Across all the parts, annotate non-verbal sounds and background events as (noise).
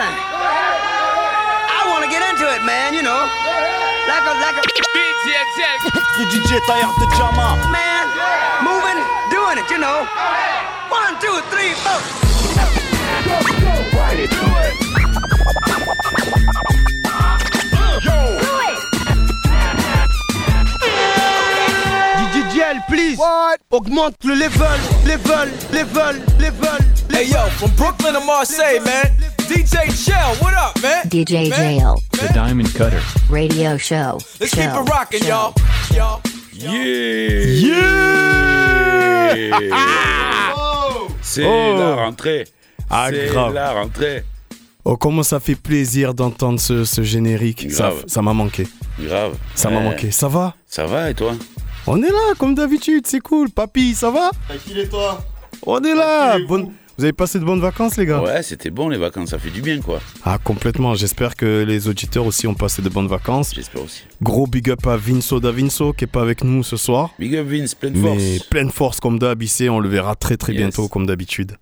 thing. I want to get into it, man, you know. Like a, like a. DJ Taillard de Jama. Man, moving, doing it, you know. One, two, three, four. DJL, please. Augmente le level, level, level, level. Hey yo, from Brooklyn to Marseille, man. DJ Shell, what up, man? DJ Man, Jail. man. The Diamond Cutter. Radio show. Let's keep it rocking, y'all. Y'all. C'est Oh. la rentrée. Ah, C'est grave. la rentrée. Oh, comment ça fait plaisir d'entendre ce, ce générique. Ça Grave. ça m'a manqué. Grave. Ça m'a manqué. Ça va? Ça va et toi? On est là, comme d'habitude, c'est cool. Papy, ça va? Tranquille et toi? On est là. Bonne- vous avez passé de bonnes vacances, les gars Ouais, c'était bon les vacances, ça fait du bien quoi. Ah, complètement. J'espère que les auditeurs aussi ont passé de bonnes vacances. J'espère aussi. Gros big up à Vinso da Vinso qui est pas avec nous ce soir. Big up Vince, pleine Mais force. pleine force comme d'hab ici, on le verra très très Yes. bientôt comme d'habitude.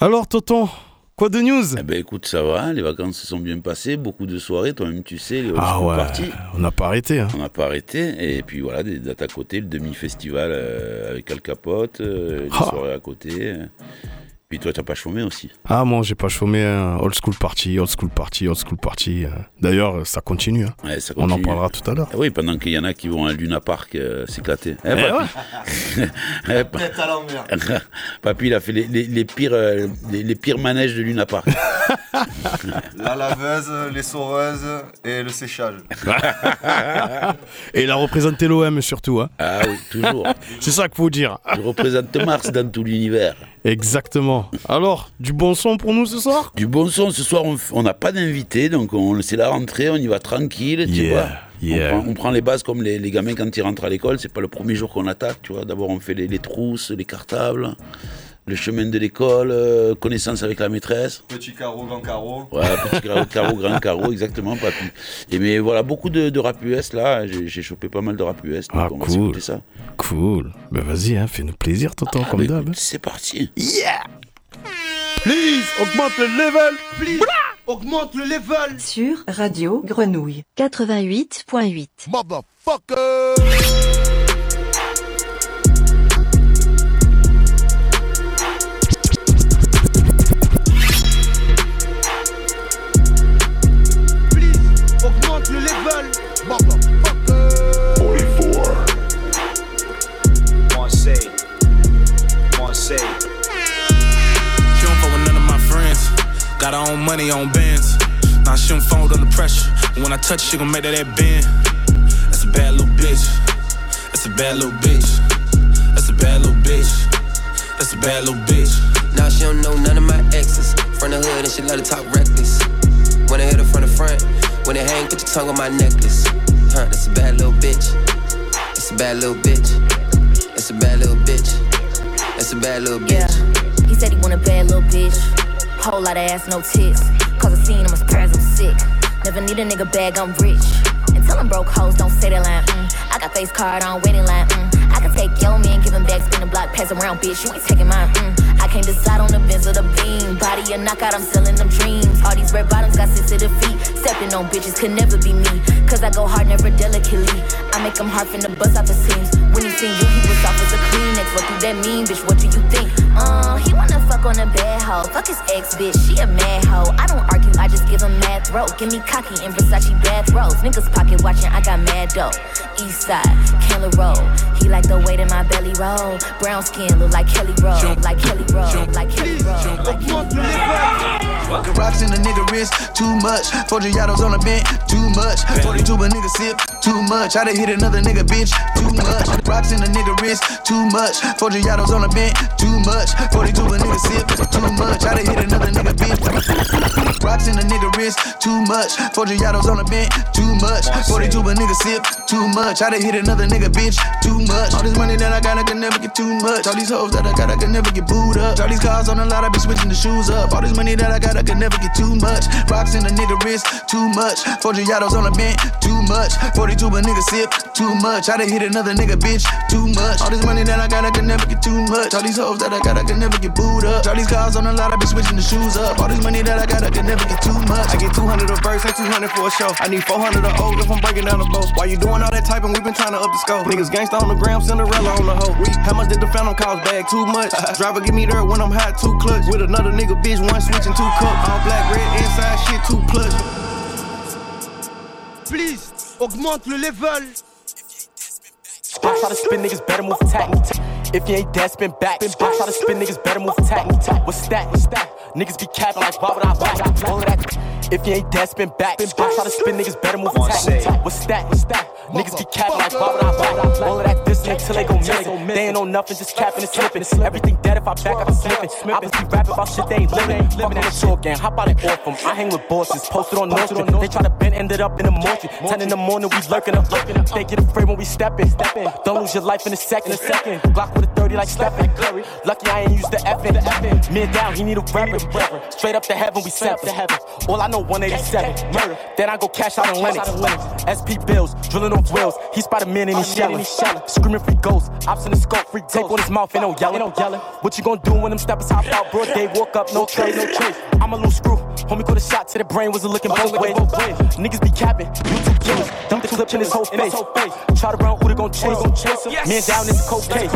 Alors Tonton, quoi de news Eh ben écoute, ça va, les vacances se sont bien passées, beaucoup de soirées, toi-même tu sais, les Ah ouais, parties. on n'a pas arrêté. Hein. On n'a pas arrêté, et puis voilà, des dates à côté, le demi-festival euh, avec Al Capote, euh, des Ah. soirées à côté. euh. Puis toi, t'as pas chômé aussi. Ah moi j'ai pas chômé, hein. old school party, old school party, old school party. euh. D'ailleurs ça continue, hein. Ouais, ça on en continue. parlera tout à l'heure. Ah Oui, pendant qu'il y en a qui vont à Luna Park euh, s'éclater. Eh, Eh papy. (laughs) Eh, pa-. (laughs) Papy, il a fait les, les- les pires, euh, les, les pires manèges de Luna Park. (laughs) La laveuse, les soreuses et le séchage. Et il a représenté l'OM surtout, hein. ah oui, toujours. c'est ça qu'il faut dire. Je représente Mars dans tout l'univers. Exactement. Alors, du bon son pour nous ce soir? Du bon son, ce soir, on n'a pas d'invité, donc on c'est la rentrée, on y va tranquille, tu Yeah, vois. yeah. On, prend, on prend les bases comme les, les gamins quand ils rentrent à l'école, c'est pas le premier jour qu'on attaque, tu vois. D'abord, on fait les, les trousses, les cartables, le chemin de l'école, euh, connaissance avec la maîtresse. Petit carreau, grand carreau. Ouais, petit carreau, (laughs) carreau, grand carreau, exactement, papy. Et mais voilà, beaucoup de, de rap US là, j'ai chopé pas mal de rap US, donc Ah, on va cool. ça. Cool. Ben vas-y, hein, fais-nous plaisir Tonton, Ah, comme d'hab. C'est parti. Please, augmente le level Please, augmente le level Sur Radio Grenouille 88.8. Please, money on bands. Nah, she don't fold under pressure. And when I touch, she gon' make that that bend. That's a bad little bitch. That's a bad little bitch. That's a bad little bitch. That's a bad little bitch. Now she don't know none of my exes. From the hood and she love to talk reckless. When I hit her from the front, when it hang, put your tongue on my necklace. Huh, that's a bad little bitch. That's a bad little bitch. That's a bad little bitch. That's a bad little bitch. Yeah, he said he want a bad little bitch. Whole lot of ass, no tits. Cause I seen him as prayers, I'm sick. Never need a nigga bag, I'm rich. And tell him broke hoes, don't say that line. Mm. I got face card on waiting line. Mm. I can take your man, give him back, spin the block, pass around, bitch. You ain't taking mine. Mm. I can't decide on the Benz or the beam. Body a knockout, I'm selling them dreams. All these red bottoms got sensitive feet. Stepping on bitches could never be me. Cause I go hard, never delicately. I make him hard from the buzz off the seams. When he seen you, he was off as a Kleenex. What do that mean, bitch? What do you think? Uh, he wanna fuck on a bad hoe. Fuck his ex, bitch. She a mad hoe. I don't argue, I just give him mad throat. Give me cocky in Versace bathrobes. Niggas pocket watching, I got mad dough. East side, Candler Road. He like the weight in my belly roll. Brown skin look like Kelly Roll. Like Kelly Roll. Like Kelly Roll. Like Kelly Roll. Rocks in the nigga wrist, too much. 40 yados on the bench, too much. 42 a nigga sip, too much. I done hit another nigga bitch, too much. Rocks in the nigga wrist, too much. 40 yados on the bench, too much. 42 a nigga sip, too much. I done hit another nigga bitch. Rocks in the nigga wrist, too much. 40 yados on the bench, too much. 42 a nigga sip, too much. I done hit another nigga bitch, too much. All this money that I got, I can never get too much. All these hoes that I got, I can never get booed up. All these cars on the lot, I be switching the shoes up. All this money that I got, I can never get too much. Rocks in the nigga wrist, too much. 40 yados on the bench, too much. 42 a nigga sip, too much. I done hit another nigga bitch, too much. All this money that I got, I can never get too much. All these hoes that I got, I can never get booed up. All these cars on the lot, I be switching the shoes up. All this money that I got, I can never get too much. I get 200 a verse, and 200 for a show. I need 400 a old if I'm breaking down the boat. Why you doing all that typing? we been trying to up the scope. Niggas gangsta on the gram, Cinderella on the hoe. How much did the phantom cost? Bag too much. (laughs) Driver give me there when I'm hot, two clutch. With another nigga, bitch, one switch and two cup. All black, red, inside shit, two plus. Please, augmente le level. I try to spin niggas better move attack. If you ain't dead, spin back. I try to spin niggas better move attack. What's that? What's that? Niggas be capping like why would I back? All of that. If you ain't dead, spin back. I try to spin niggas better move attack. What's that? What's that? Niggas be capping like why would I back? All of that dissing till they go missing. They ain't know nothing, just capping and slipping. Everything dead if I back, I be slipping. I be rapping about shit they ain't living. Fucking on the short game, hop out and off them. I hang with bosses, posted on North Street. They try to bend, ended up in the mortuary. 10 in the morning, we lurking up. They get afraid when we step in. Don't lose your life in a second. A second. Block with a 30 like Stephen. Lucky I ain't used the effing. Man down, he need a weapon. Straight up to heaven, we step to heaven. All I know, 187. Murder. Then I go cash out in Lennox. SP bills, drilling on wheels. He Spider Man and he shelling. Screaming free ghosts. Ops in the scope, free tape on his mouth, ain't no yelling. What you gonna do when them steppers hop out? Bro, they walk up, no trace, no trace. I'm a little screw. Homie put a shot to the brain, wasn't looking both ways. Niggas be capping, YouTube killers. Dump the clip in his whole face. Try to run, who they gon' chase? Him. Man down, this cold case.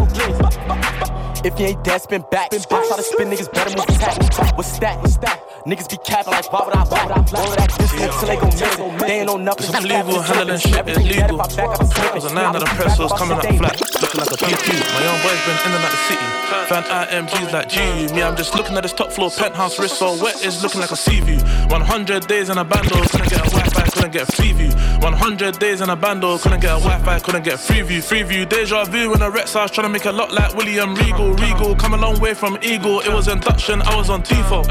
If you ain't dead, spin back. I try to spin niggas better move attack. What's that? What's that? Niggas be capping like why would I back? All of that distance till they gon' miss it. They ain't know nothing. I'm legal, handling shit is illegal. Cause a nine of the press coming up flat, looking like a PP. My young boy's been in and out the city. Fan IMGs like G. Me, I'm just looking at this top floor penthouse wrist so wet, it's looking like a view. 100 days in a bando, couldn't get a Wi-Fi, couldn't get free view. 100 days in a bando, couldn't get a Wi-Fi, couldn't get free view. Free view, deja vu in a Rex house, trying to make a lot like William Regal. Regal, come a long way from Eagle. It was induction, I was on Tifo.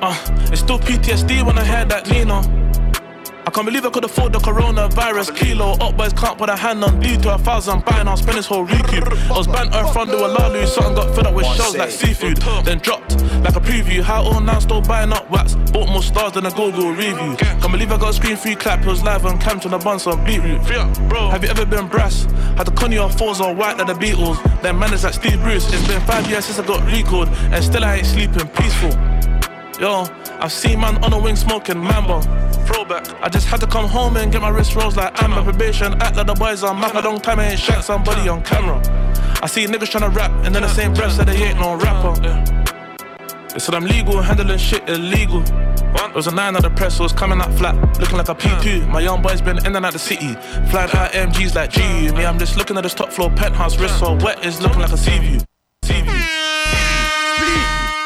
Uh, it's still PTSD when I hear that Nino. I can't believe I could afford the coronavirus kilo. Up boys can't put a hand on D to a thousand buying. I'll spend this whole recoup. I was banned earth front to a lalu. Something got fed up with shells like seafood. Then dropped like a preview. How all now still buying up wax. Bought more stars than a Google review. Can't believe I got a screen free clap. It was live on cam to the buns on beetroot. Have you ever been brass? Had the Connie on fours on white like the Beatles. Then managed like Steve Bruce. It's been five years since I got recalled. And still I ain't sleeping peaceful. Yo, I've seen man on a wing smoking Mamba. I just had to come home and get my wrist rolls like Amber. Probation, act like the boys on map. I don't time, I ain't shot somebody on camera. I see niggas tryna rap, and then the same breath said they ain't no rapper. They said I'm legal, handling shit illegal. There was a nine at the press, so it's coming out flat, looking like a PP. My young boy's been in and out the city, flying out IMGs like G. Me, I'm just looking at this top floor penthouse, wrist so wet, it's looking like a. Sea view.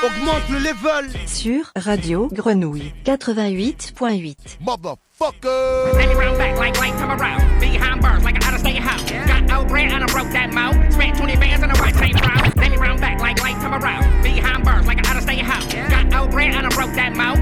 Augmente le level. Sur Radio Grenouille 88.8. Motherfucker. Let me round back like light come around. Behind bars like an out of state house. Got no bread and I broke that mouth. Spent 20 bands on a white tank brown. Let me round back like light come around. Behind bars like an out of state house. Got no bread and I broke that mouth.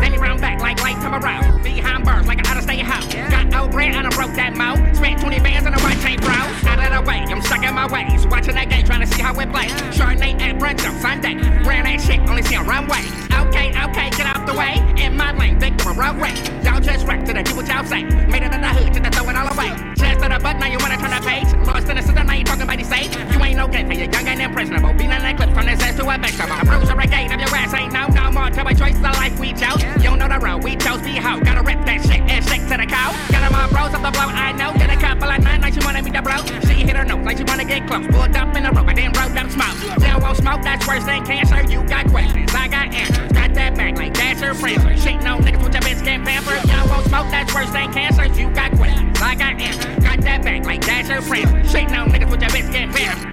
Let me round back like light come around. Behind bars like an out of state house. Got no bread and I broke that mouth. Spent 20 bands on a white tank brown. Out of the way, I'm stuck in my ways. Watching that game, trying to see how it plays. Chardonnay at brunch on Sunday. Brand that shit, only see a runway. Okay, okay, get out the way. In my lane, victim of roadway. Y'all just wrecked to the what y'all say. Made it in the hood, just to throw it all away. Chest to the butt, now you wanna turn the page. Lost in the system, now you talking about the safe. You ain't no good, you're young and impressionable. Being in that clip from this ass to a vegetable. A or a gate of your ass ain't no, no more. Tell my choice the life we chose. You don't know the road, we chose be hoe. Gotta rip that shit and shake to the cow. Got them all bros up the blow, I know. Get a couple like nine, like she wanted me to blow. She hit her nose, like she wanna get close. Pulled up in the rope, I then rolled up smoke. Still won't smoke, that's worse than cancer. You got questions, I got answers. Got that back like that's Dasher Prancer. Shit, no niggas with your bitch can't pamper. Y'all won't smoke, that's worse than cancer. You got questions, I got. Got that back like Dasher Prancer. Shit, no niggas with your bitch can't pamper.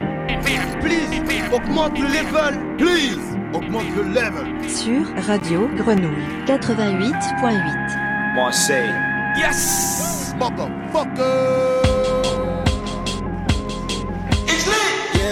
Please, augmente le level. Please, augmente le level. Sur Radio Grenouille 88.8. Marseille. Yes, motherfucker.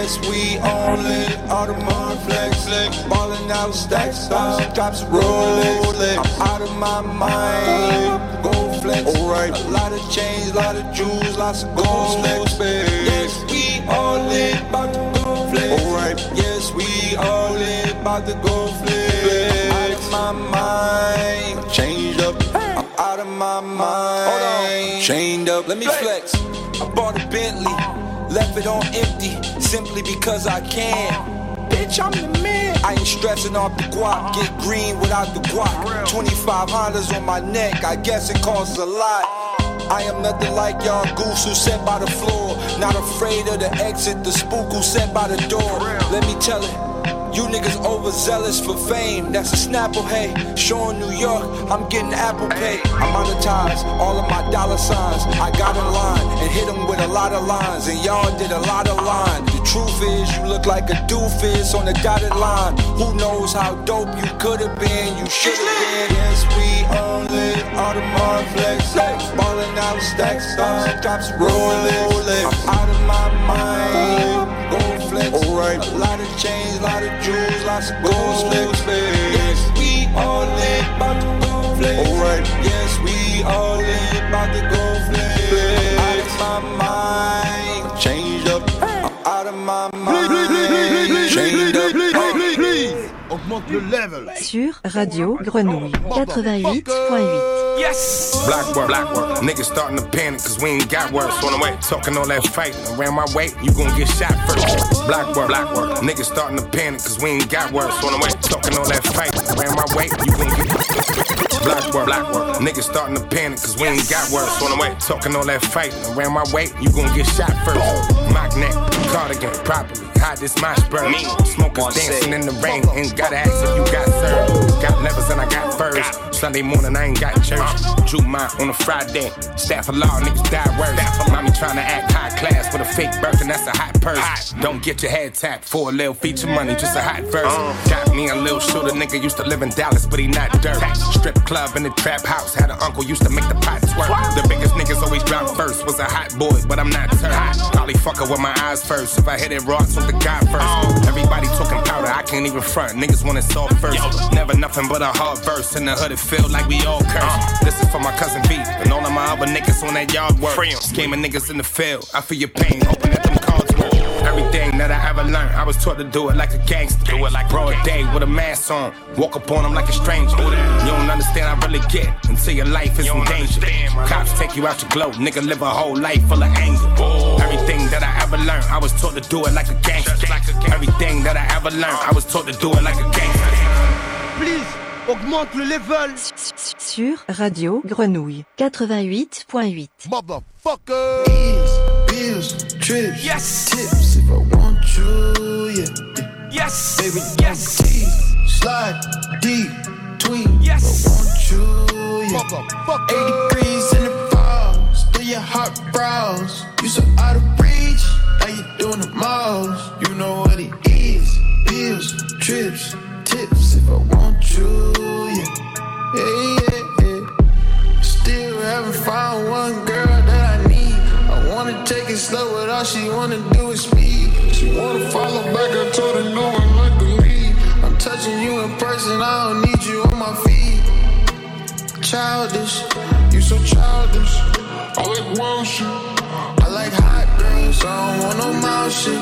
Yes, we all in Audemars flex, ballin' out stacks, stocks, drops rolling. I'm out of my mind. Gold flex, alright. A lot of chains, lot of jewels, lots of gold flex. Yes, we all in about the gold flex, alright. Yes, we all in about the gold flex. Out of my mind, changed up. I'm out of my mind. Hold on, chained up. Let me flex. I bought a Bentley. Left it on empty simply because I can. Bitch, I'm the man. I ain't stressing off the guap, get green without the guap. 25 Hondas on my neck, I guess it costs a lot. I am nothing like y'all goose who sat by the floor. Not afraid of the exit, the spook who sat by the door. Let me tell it. You niggas overzealous for fame, that's a snapple, hey. Showing New York, I'm getting Apple Pay. I monetize all of my dollar signs. I got in line and hit them with a lot of lines, and y'all did a lot of lines. The truth is, you look like a doofus on the dotted line. Who knows how dope you could have been, you should have been. Yes, we own it, Audemars flex, ballin' out stacks, drops rolling. I'm out of my mind, a lot of chains, lot of jewels, lots of gold flex. Yes, we all in, bout to go flex. Alright, yes, we all in, bout to go Sur Radio Grenouille 88.8. Yes! Black work, black work. Niggas starting to panic cause we ain't got work. On the way, talking all that fighting. Around my way, you gon' get shot first. Black work, black work. Niggas starting to panic cause we ain't got work. On the way, talking all that fighting. Around my way, you gon' get Black work, black work. Niggas starting to panic cause we ain't got work. On the way, talking all that fighting. Around my way, you gon' get shot first. Mock neck, cardigan, properly. Hide this my spur. Smokers dancing in the rain. Ain't gotta ask if you got served. Got levers and I got furs. Sunday morning, I ain't got church. Drew mine on a Friday. Staff of law, niggas die worse. Mommy trying to act high class with a fake birth, and that's a hot purse. Don't get your head tapped for a little feature money, just a hot verse. Got me a little shooter, nigga used to live in Dallas, but he not dirt. Strip club in the trap house, had an uncle used to make the pot work. The biggest niggas always drop first. Was a hot boy, but I'm not turned. Probably fucker with my eyes first. If I hit it raw, with the guy first. Everybody talking powder, I can't even front. Niggas want it soft first. Never nothing but a hard verse. In the hood, it feel like we all cursed. This is for my cousin B and all of my other niggas on that yard work. Scheming niggas in the field. I feel your pain. Hoping that them cards work. Everything that I ever learned, I was taught to do it like a gangster. Do it like broad day with a mask on. Walk up on them like a stranger. You don't understand, I really get until your life is in danger. Cops take you out your glow, nigga live a whole life full of anger. Everything that I ever learned, I was taught to do it like a gangster. Everything that I ever learned, I was taught to do it like a gangster. Please, augmente le level. Sur Radio Grenouille 88.8. Motherfucker. Bills, trips, Yes. tips if I want you, yeah. Yes. Baby, Yes. tease, slide deep, between Yes. if I want you, yeah. Motherfucker. 80 degrees in the your hot brows. You so out of reach, how you doing the most? You know what it is. Bills, trips, tips if I want you, yeah. Hey, yeah, yeah. Still haven't found one girl that I need. I wanna take it slow, but all she wanna do is speed. She wanna follow back, I told her no, I'm not the lead. I'm touching you in person, I don't need you on my feet. Childish, you so childish. I like wild shit. I like hot girls, I don't want no mouth shit.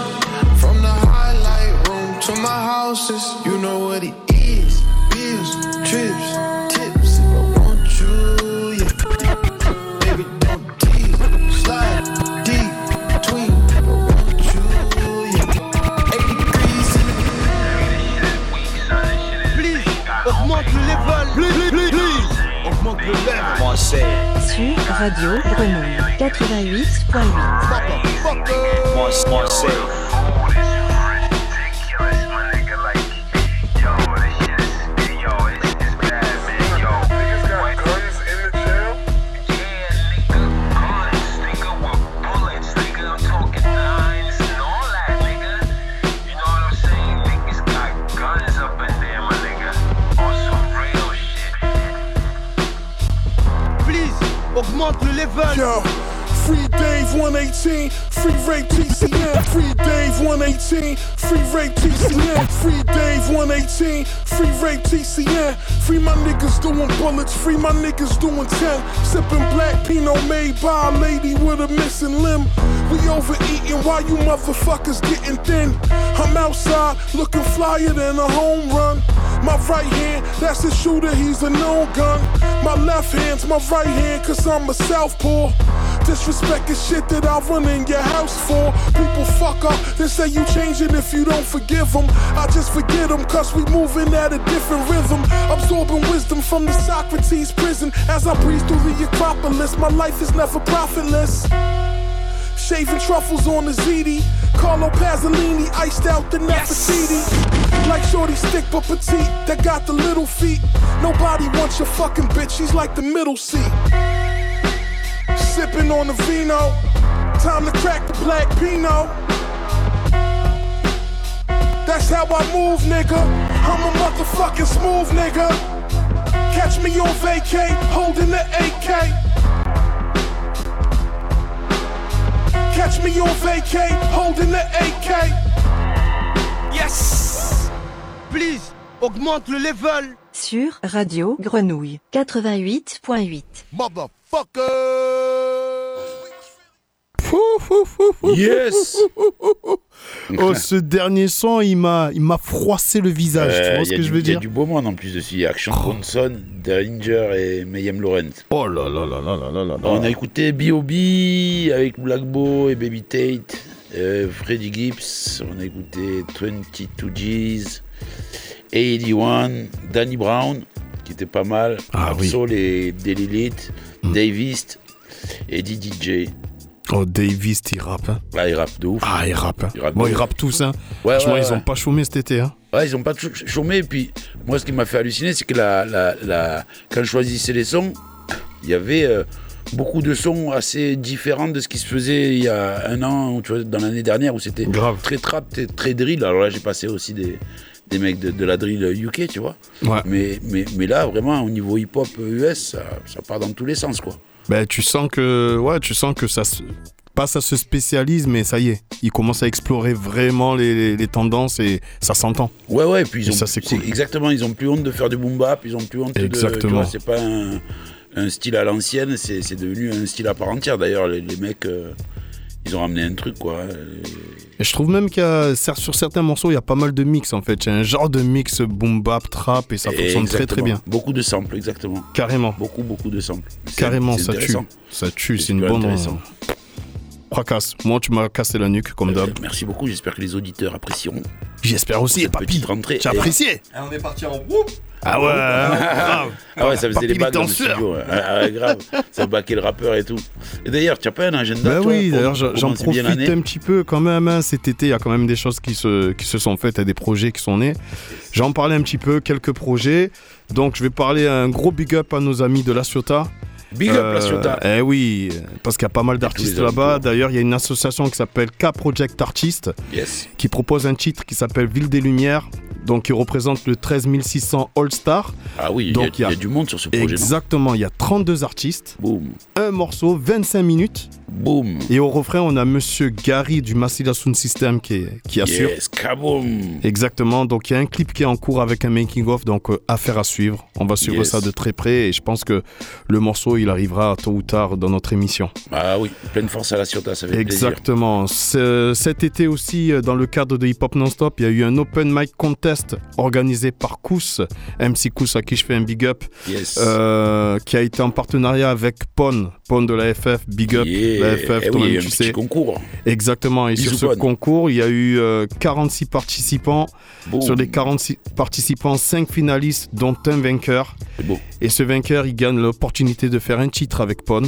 From the highlight room to my houses, you know what it is. Bills, trips, Augmente le level. One say, Sur Radio Grenouille 88.8. Motherfucker. Free rate TCM. Free Dave 118. Free rate TCM. Free Dave 118. Free Rape TCM. Free my niggas doing bullets. Free my niggas doing 10. Sipping black Pinot made by a lady with a missing limb. We overeating while you motherfuckers getting thin. I'm outside looking flyer than a home run. My right hand, that's the shooter, he's a known gun. My left hand's my right hand, cause I'm a southpaw. Disrespect is shit that I run in your house for. People fuck up, they say you changing if you don't forgive them. I just forget them, cause we moving at a different rhythm. Absorbing wisdom from the Socrates prison. As I breeze through the Acropolis, my life is never profitless. Shaving truffles on the ZD. Carlo Pasolini iced out the Nefertiti. Like Shorty stick but petite that got the little feet. Nobody wants your fucking bitch, she's like the middle seat. Sipping on the vino. Time to crack the black pino. That's how I move, nigga. I'm a motherfucking smooth nigga. Catch me on vacay, holding the AK. Catch me on vacay, holding the AK. Yes. Please, augmente le level. Sur Radio Grenouille 88.8. Yes (laughs) Oh, ce dernier son, il m'a, il m'a froissé le visage. tu Euh, vois ce que du- je veux Il y a dire du beau monde en plus dessus. Il y a Action Bronson, Danger et Mayhem Lawrence. Oh là là là là là là là. On a écouté B.O.B. avec Black Bo et Baby Tate, euh, Freddie Gibbs. On a écouté 22 G's, 81, Danny Brown, qui était pas mal. Ah oui. Soul et Delilith, Dave East et DJ. Oh, Davis, il rappe. Hein. Là, il rappe de ouf. Ah, il rappe. hein. Il rappe bon, ils rappent tous. Hein. Ouais, Franchement, ouais, ils ont ouais. pas chômé cet été. Hein. Ouais, ils ont pas ch- chômé. Et puis, moi, ce qui m'a fait halluciner, c'est que la, la, la- quand je choisissais les sons, il y avait euh, beaucoup de sons assez différents de ce qui se faisait il y a un an, ou tu vois, dans l'année dernière, où c'était très trap, très, très drill. Alors là, j'ai passé aussi des, des mecs de, de la drill UK, tu vois. Ouais. Mais, mais, mais là, vraiment, au niveau hip-hop US, ça, ça part dans tous les sens, quoi. Ben, tu sens que, ouais, tu sens que ça se, pas ça se spécialise, mais ça y est, ils commencent à explorer vraiment les, les- les tendances et ça s'entend. Ouais, ouais, et puis ils Et ont, ça, c'est cool. Exactement, ils ont plus honte de faire du boom bap, ils ont plus honte de. Exactement. vois, C'est pas un, un style à l'ancienne, c'est c'est devenu un style à part entière. D'ailleurs, les, les mecs, euh, ils ont ramené un truc, quoi. Et je trouve même qu'il y a, cer- sur certains morceaux, il y a pas mal de mix en fait. A un genre de mix boom bap, trap et ça fonctionne très très bien. Beaucoup de samples, exactement. Carrément. Beaucoup, beaucoup de samples. C'est- Carrément, c'est ça tue. Ça tue, C'est c'est une bonne. Fracasse. Moi, tu m'as cassé la nuque, comme d'hab. Merci beaucoup, j'espère que les auditeurs apprécieront. J'espère aussi, papy. Tu as apprécié Ah, on est parti en whoop Ah ouais, hein, grave. Ah ouais, ça faisait il bagues dans le studio. ouais. Ah ouais, grave. Ça baquait le rappeur et tout. Et d'ailleurs, tu as pas un agenda Bah toi, oui, d'ailleurs j'en profite un petit peu quand même. hein. Cet été, il y a quand même des choses qui se, qui se sont faites, il y a des projets qui sont nés. J'en parlais un petit peu, quelques projets. Donc je vais parler un gros big up à nos amis de La Ciotat. Big up, La Ciotat. Eh oui, parce qu'il y a pas mal d'artistes là-bas. D'ailleurs, il y a une association qui s'appelle K Project Artist Yes. qui propose un titre qui s'appelle Ville des Lumières. Donc, qui représente le 13 600 All Star. Ah oui, il y a- Donc, il y, a du monde sur ce projet. Exactement, il y a 32 artistes. Boum. Un morceau, 25 minutes. Et au refrain, on a Monsieur Gary du Massila Sound System qui, qui assure. Yes, kaboum. Exactement, donc il y a un clip qui est en cours avec un making-of, donc euh, affaire à suivre. On va suivre Yes. ça de très près et je pense que le morceau, il arrivera tôt ou tard dans notre émission. Ah oui, pleine force à la Ciotat, ça fait. Exactement. Ce- Cet été aussi, euh, dans le cadre de Hip Hop Non-Stop, il y a eu un open mic contest organisé par Kous, MC Kous à qui je fais un big up, Yes. euh, qui a été en partenariat avec PON, PON de la FF, big up, Yeah. La FF, Eh toi-même, oui, un tu petit sais. concours. Exactement, et Bisous, sur ce concours, il y a eu euh, 46 participants. Boum. Sur les 46 participants, 5 finalistes, dont un vainqueur. Beau. Et ce vainqueur, il gagne l'opportunité de faire un titre avec PON.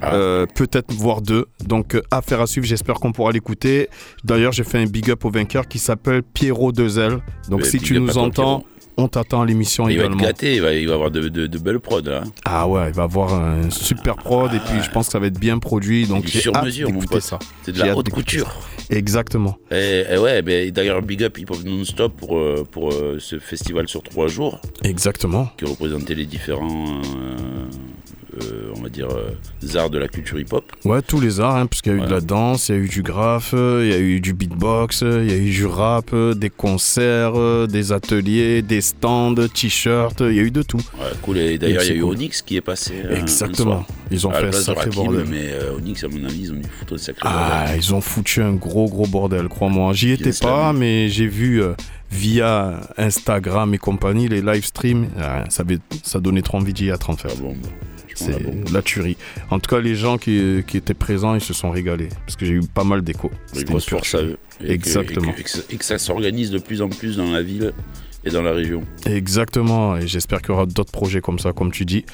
Ah. Euh, peut-être voire deux. Donc, euh, affaire à suivre, j'espère qu'on pourra l'écouter. D'ailleurs, j'ai fait un big up au vainqueur qui s'appelle Pierrot Dezel. Donc, Mais si big tu nous toi, entends. On t'attend à l'émission Il va être également. gâté, il va, il va avoir de, de- de belles prods. Ah ouais, il va avoir un super prod et puis je pense que ça va être bien produit. Donc, j'ai sur mesure, mon pote. ça. C'est de la haute couture. Exactement. Et, et ouais, ben, d'ailleurs, big up Hip Hop Non-Stop pour, euh, pour euh, ce festival sur trois jours Exactement. qui représentait les différents, euh, on va dire, euh, arts de la culture hip-hop. Ouais, tous les arts, hein, parce qu'il y a eu Ouais. de la danse, il y a eu du graphe, euh, il y a eu du beatbox, euh, il y a eu du rap, euh, des concerts, euh, des ateliers, des stands, t-shirts, euh, il y a eu de tout. Ouais, cool. Et d'ailleurs, il y a eu cool. Onyx qui est passé. euh, un Exactement. Ils ont À fait un sacré Rakim, bordel. Mais euh, Onyx, à mon avis, ils ont dû foutre un sacré Ah, bordel. ils ont foutu un gros gros bordel, crois-moi. J'y étais pas, mais j'ai vu euh, via Instagram et compagnie, les live streams, euh, ça, ça donnait trop envie d'y être en fait. C'est la tuerie. En tout cas, les gens qui, qui étaient présents, ils se sont régalés. Parce que j'ai eu pas mal d'échos. Grosse force à tuerie. eux. Et que- Exactement. Et que, et que ça- et que ça s'organise de plus en plus dans la ville et dans la région. Exactement, et j'espère qu'il y aura d'autres projets comme ça, comme tu dis.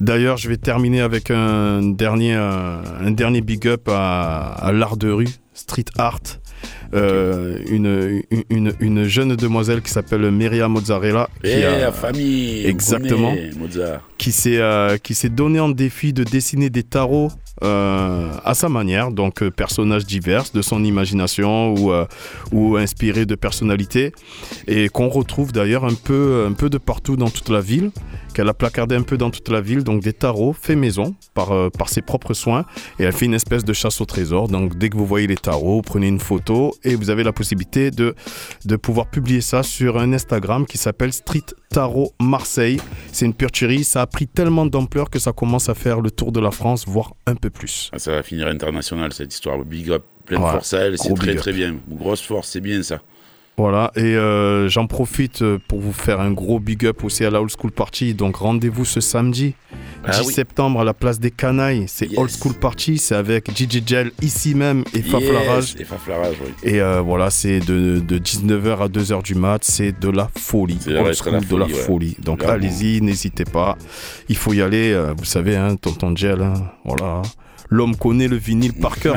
D'ailleurs, je vais terminer avec un dernier, euh, un dernier big up à, à l'art de rue, street art. Euh, une, une, une jeune demoiselle qui s'appelle Meria Mozzarella. qui Et a- la famille Exactement. connaît Mozart. qui s'est euh, qui s'est donné en défi de dessiner des tarots euh, à sa manière, donc personnages divers de son imagination ou ou inspirés de personnalités et qu'on retrouve d'ailleurs un peu un peu de partout dans toute la ville, qu'elle a placardé un peu dans toute la ville, donc des tarots faits maison par euh, par ses propres soins et elle fait une espèce de chasse au trésor. Donc dès que vous voyez les tarots, prenez une photo et vous avez la possibilité de de pouvoir publier ça sur un Instagram qui s'appelle Street Tarot Marseille. C'est une pure tuerie. Ça a pris tellement d'ampleur que ça commence à faire le tour de la France, voire un peu plus. Ah, ça va finir international cette histoire. Big up, plein de Ouais, force à elle, c'est très up. très bien. Grosse force, c'est bien ça. Voilà, et euh, j'en profite euh, pour vous faire un gros big up aussi à la Old School Party. Donc rendez-vous ce samedi, Ah 10 oui. septembre, à la place des Canailles. C'est Old School Party, c'est avec Gigi Gel ici même et Faflarage. Yes, Et Faflarage, oui. Et euh, voilà, c'est de, de 19h à 2h du mat, c'est de la folie. Old school, la de la folie, ouais. folie. Donc allez-y, n'hésitez pas. Il faut y aller, euh, vous savez, hein, tonton Gel, hein, voilà. L'homme connaît le vinyle par (laughs) cœur.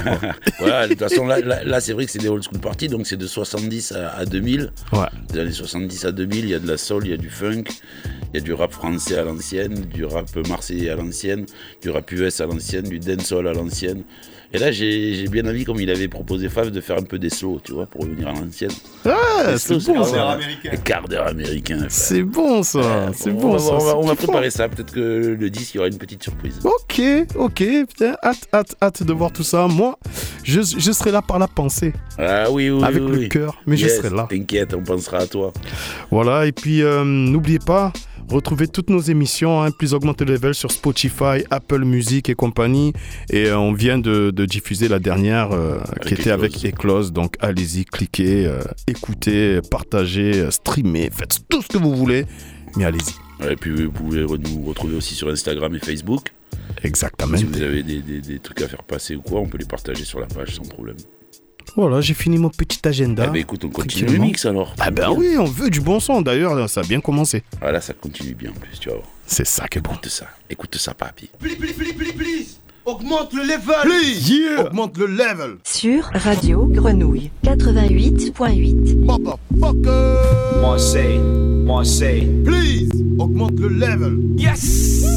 voilà, de toute façon, là, là, là, c'est vrai que c'est des old school parties, donc c'est de 70 à, à 2000. Ouais. Des années 70 à 2000, il y a de la soul, il y a du funk, il y a du rap français à l'ancienne, du rap marseillais à l'ancienne, du rap US à l'ancienne, du dancehall à l'ancienne. Et là, j'ai bien envie, comme il avait proposé Faf, de faire un peu des slow, tu vois, pour revenir à l'ancienne. Des c'est bon, ça. quarts d'heure américains. frère. C'est bon ça, c'est on bon ça. On va, préparer ça, peut-être que le disque, il y aura une petite surprise. Ok, ok, putain, hâte, hâte, hâte de voir tout ça. Moi, je, je serai là par la pensée. Ah oui, oui, Avec oui, le oui. cœur, mais je serai là. T'inquiète, on pensera à toi. Voilà, et puis euh, n'oubliez pas, retrouvez toutes nos émissions, hein, plus augmente le level sur Spotify, Apple Music et compagnie. Et euh, on vient de, de diffuser la dernière euh, qui était avec Eclose. Donc allez-y, cliquez, euh, écoutez, partagez, streamez, faites tout ce que vous voulez. Mais allez-y. Et puis vous pouvez nous retrouver aussi sur Instagram et Facebook. Exactement. Si vous avez des, des- des trucs à faire passer ou quoi, on peut les partager sur la page sans problème. Voilà, j'ai fini mon petit agenda. Eh ben, écoute, on continue le mix alors. Ah ben oui, on veut du bon son. D'ailleurs, ça a bien commencé. Ah là, ça continue bien en plus, tu vas voir. C'est ça qui est bon. Écoute ça, écoute ça, papy. Please, please, please, please, please. Augmente le level. Please, yeah. Augmente le level. Sur Radio Grenouille 88.8. Motherfucker. Marseille, Marseille. Please, augmente le level. Yes!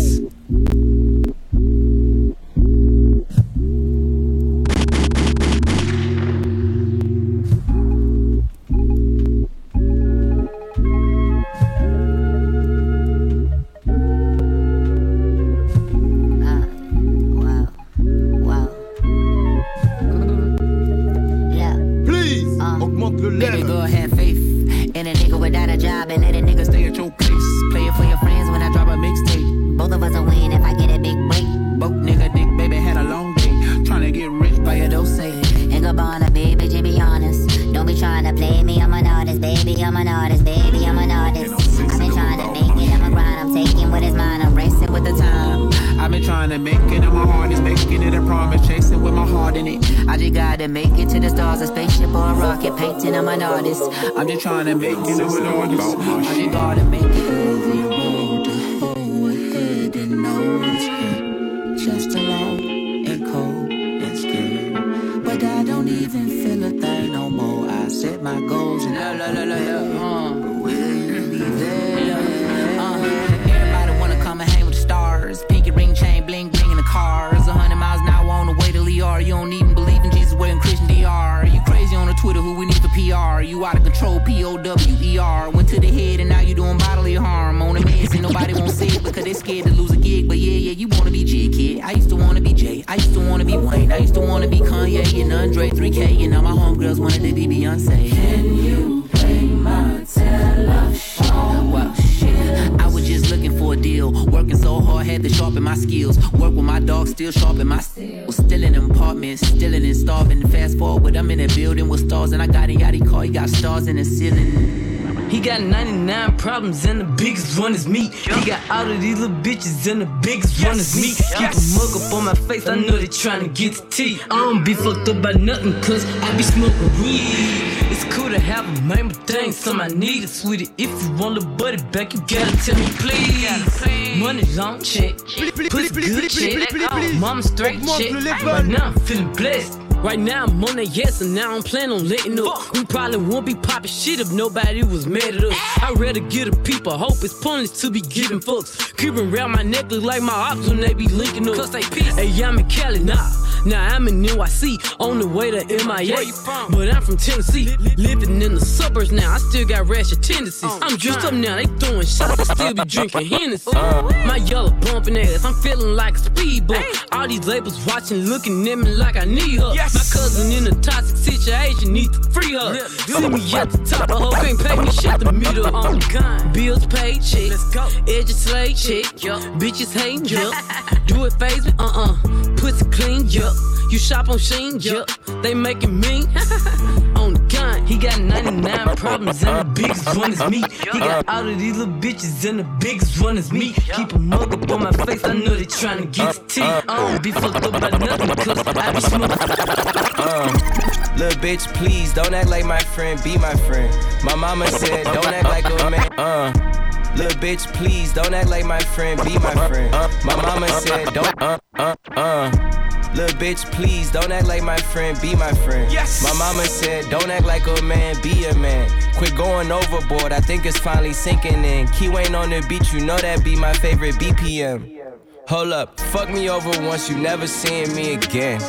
Lose a gig. But yeah, yeah, you wanna be J kid. I used to wanna be Jay. I used to wanna be Wayne. I used to wanna be Kanye and Andre 3K. And now my homegirls wanted to be Beyonce. Can you play my telephone? Well, shit. I was just looking for a deal. Working so hard, had to sharpen my skills. Work with my dog, still sharpen my skills. Still in apartments, still in and starving. Fast forward, I'm in a building with stars, and I got a yachty car. You got stars in the ceiling. He got 99 problems and the biggest one is me. He got all of these little bitches and the biggest one is me. Keep a mug up on my face, I know they tryna get to tea. I don't be fucked up by nothing, cause I be smoking weed. It's cool to have a man, but there ain't something I need. Sweetie, if you want the buddy back, you gotta tell me please. Money long check, pussy good check, mama straight check. Right now I'm feeling blessed. Right now I'm on that yes, and now I'm planning on letting up. We probably won't be popping shit if nobody was mad at us. I'd rather get a people hope it's pointless to be giving fucks. Creeping around my neck look like my ops when they be linking up. Cause they peace. Hey, I'm in Cali, nah. Now I'm in NYC on the way to MIA. But I'm from Tennessee, living in the suburbs now. I still got rash tendencies. I'm dressed up now, they throwing shots, I still be drinking (laughs) Hennessy. My yellow bumping ass, I'm feeling like a speed bump. All these labels watching, looking at me like I need her. My cousin in a toxic situation, need to free her. See me at the top, I hope ain't pay me shit to meet her on the gun. Bills paid, check. Edges slave, check. Bitches hating, yup. Do it phase me, uh uh. Pussy clean, yup. You shop on Sheen, yup. They making me (laughs) on the gun. He got 99 problems and the biggest one is me. He got all of these little bitches and the biggest one is me. Keep a mug up on my face, I know they tryna get tea. I don't be fucked up by nothing, cause I be smoking. Uh, little bitch, please don't act like my friend, be my friend. My mama said, don't act like a man. Uh, little bitch, please don't act like my friend, be my friend. My mama said, don't. Uh, uh, uh. Little bitch, please don't act like my friend, be my friend. Yes. My mama said, don't act like a man, be a man. Quit going overboard, I think it's finally sinking in. Key Wayne on the beach, you know that be my favorite BPM. Hold up, fuck me over once, you never seeing me again.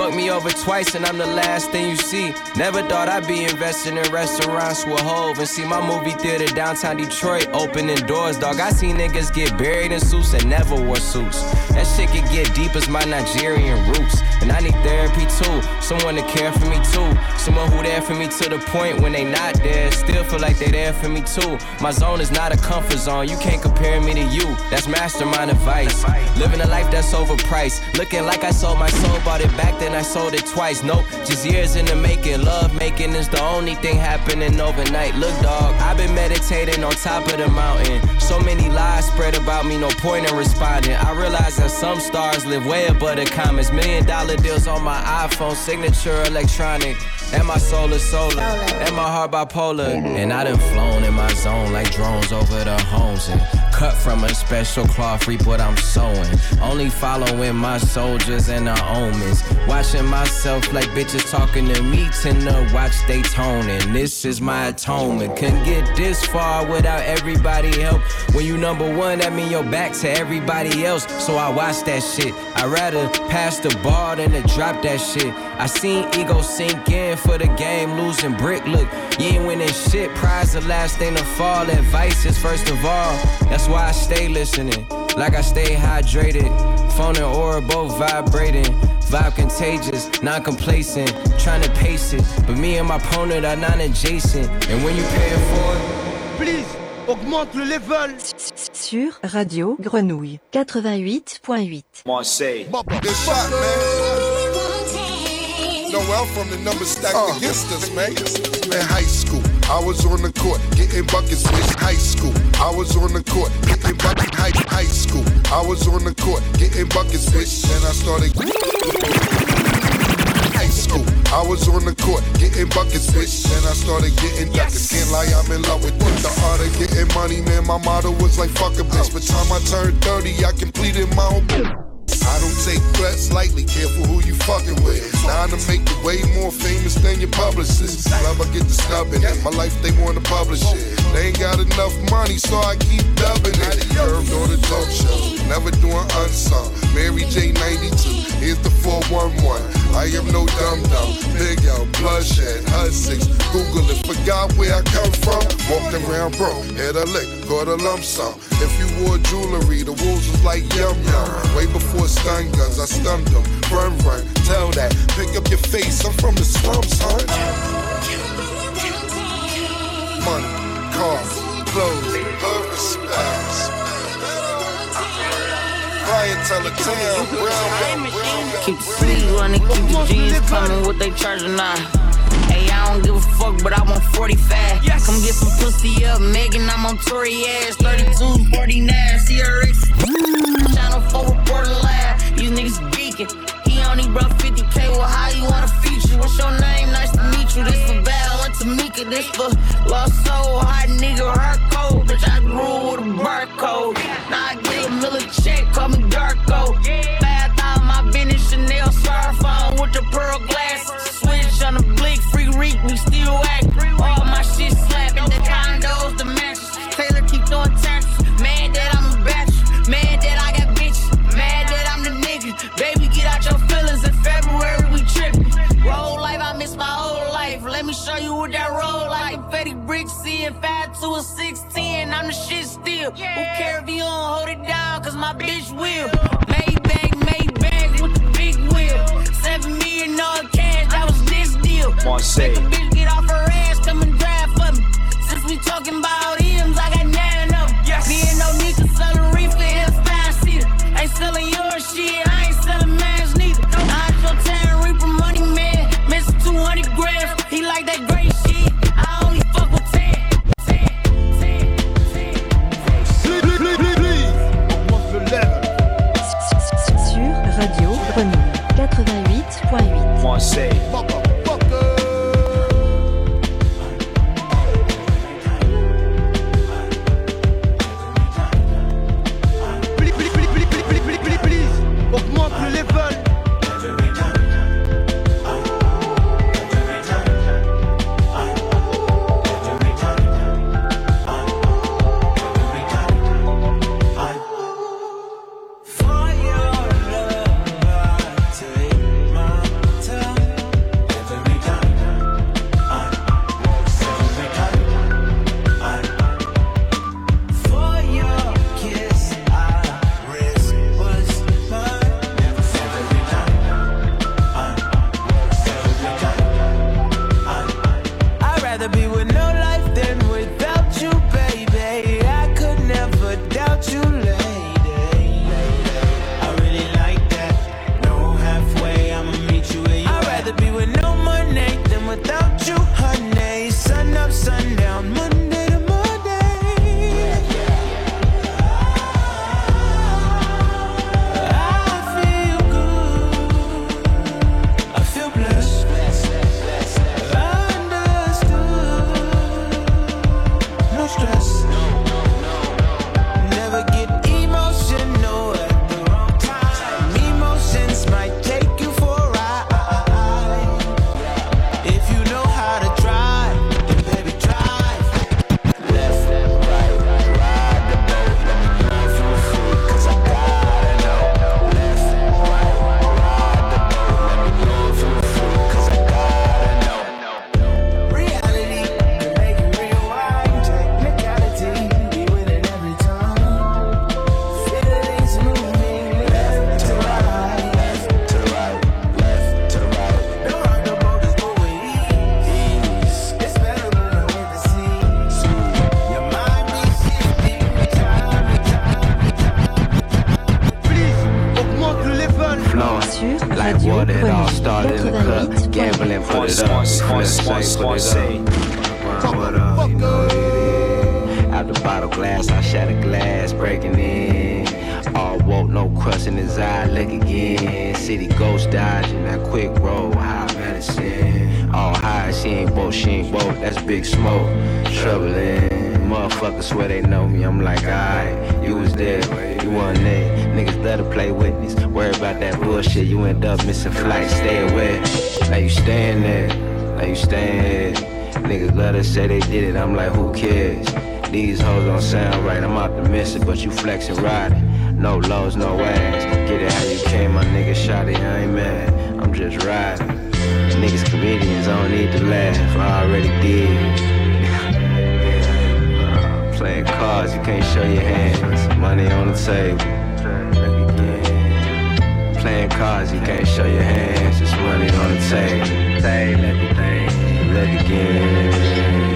Fuck me over twice and I'm the last thing you see. Never thought I'd be investing in restaurants with Hove and see my movie theater downtown Detroit opening doors, dog. I see niggas get buried in suits and never wore suits. That shit could get deep as my Nigerian roots. And I need therapy too. Someone to care for me too. Someone who there for me to the point when they not there. Still feel like they there for me too. My zone is not a comfort zone. You can't compare me to you. That's mastermind advice. Living a life that's overpriced. Looking like I sold my soul, bought it back I sold it twice. Nope, just years in the making. Love making is the only thing happening overnight. Look, dog, I've been meditating on top of the mountain. So many lies spread about me, no point in responding. I realize that some stars live way above the comments. Million dollar deals on my iPhone, signature electronic. And my soul is solar, and my heart bipolar. And I done flown in my zone like drones over the homes. And cut from a special cloth, reap what I'm sowing. Only following my soldiers and the omens. Watching myself like bitches talking to me, tend to watch they tone. And this is my atonement. Couldn't get this far without everybody help. When you number one, that mean your back to everybody else. So I watch that shit. I'd rather pass the ball than to drop that shit. I seen ego sink in for the game, losing brick. Look, you ain't winning shit. Prize the last thing to fall. Advice is first of all. That's why I stay listening, like I stay hydrated. Phone and aura both vibrating. Vibe contagious, non complacent. Trying to pace it, but me and my opponent are non adjacent. And when you pay it for it, please augmente le level. Sur Radio Grenouille 88.8. Marseille. I'm from the number stacked uh, against us, man. In high school, I was on the court getting buckets with high school. I was on the court getting buckets high, high school. I was on the court getting buckets with. Then I started high school. I was on the court getting buckets, bitch. Then I started getting duckets. Can't lie, I'm in love with it. The art of getting money, man. My motto was like fuck a bitch. By the time I turned 30, I completed my own. I don't take threats lightly, careful who you fucking with. Now to make you way more famous than your publicist. Love, I get the snubbing it. My life, they wanna publish it. They ain't got enough money, so I keep dubbing it. Curved on the talk show, never doing unsung. Mary J 92, here's the 411. I am no dum dum. Big L, bloodshed, 6. Google it, forgot where I come from. Walked around broke, hit a lick, got a lump sum. If you wore jewelry, the wolves was like yum yum. Way before stun guns, I stunned them. Run, run, tell that. Pick up your face, I'm from the slums, son. Money, cars, clothes, love, respect. Keep the sleeves running, keep the G's coming, what they charging now. Hey, I don't give a fuck, but I want 45. Yes. Come get some pussy up, Megan, I'm on Tory ass. 32, 49, CRX. Channel 4 reporter live. These niggas geeking. He only brought 50k, well, how you wanna feature? What's your name? Nice to meet you. This for Val and Tamika. This for Lost Soul, hot nigga, heart cold. Bitch, I grew with a barcode. Now I get a million check, call me Darko. Bad we still act. All my shit slapping, the condos, the matches. Taylor keep throwing taxes. Mad that I'm a bachelor. Mad that I got bitches. Mad that I'm the nigga. Baby, get out your feelings. In February, we tripping. Roll life, I miss my whole life. Let me show you what that roll like. Fetty bricks, seeing 5 to a 610. I'm the shit still. Who care if you don't hold it down? Cause my bitch will. Marseille. Make a bitch get off her ass, come and drive for me. Since we talking about M's, I got nine of them. Yes. Me and no nigga selling reefer in a five seater. Ain't selling your shit, I ain't selling mine neither. I your town reaper money man, missing 200 grams. He like that great shit. I only fuck with 10. Sur Radio Grenouille 88.8. Marseille. Ain't woke, she ain't woke, that's big smoke. Troubling. Motherfuckers swear they know me, I'm like, alright, you was there, you wasn't there. Niggas love to play witness, worry about that bullshit, you end up missing flights, stay away. Now you staying there, now you staying here. Niggas love to say they did it, I'm like, who cares? These hoes don't sound right, I'm optimistic, but you flexing riding. No lows, no ass. Get it how you came, my nigga shot it, I ain't mad. I'm just riding. Niggas comedians, I don't need to laugh, I already did. (laughs) Playing cards, you can't show your hands. Money on the table. Playing cards, you can't show your hands. It's money on the table. Table everything. Look again.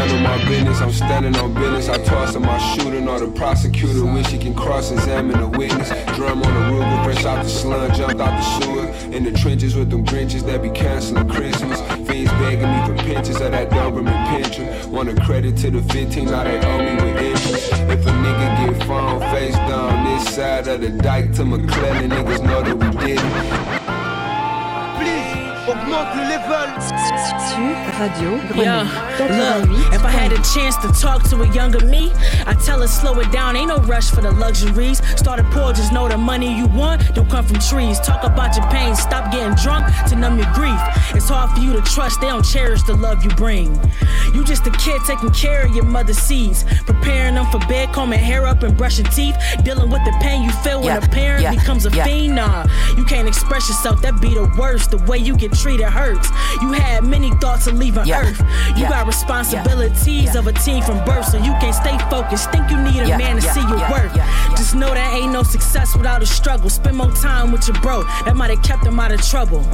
Handle my business. I'm standing on business. I toss in my shooting, or the prosecutor wish he can cross examine the witness. Drum on the Ruger, fresh out the slum, jumped out the sewer. In the trenches with them Grinches that be canceling Christmas. Fiends begging me for pinches of that government pension. Want a credit to the 15, now they owe me with interest. If a nigga get phone face down this side of the dike to McClellan, niggas know that we did it. Augmente le level. Radio Yeah, look, if I had a chance to talk to a younger me, I tell her slow it down, ain't no rush for the luxuries. Started poor, just know the money you want don't come from trees. Talk about your pain, stop getting drunk to numb your grief. It's hard for you to trust, they don't cherish the love you bring. You just a kid taking care of your mother's seeds, preparing them for bed, combing hair up and brushing teeth, dealing with the pain you feel when Yeah, a parent yeah, becomes a yeah. fiend. Nah, you can't express yourself, that be the worst. The way you get treated hurts. You had many thoughts of leaving Yeah, Earth. You yeah, got responsibilities of a teen from birth, so you can't stay focused. Think you need a Yeah, man to yeah, see your yeah, worth. Just know that ain't no success without a struggle. Spend more time with your bro, that might have kept them out of trouble.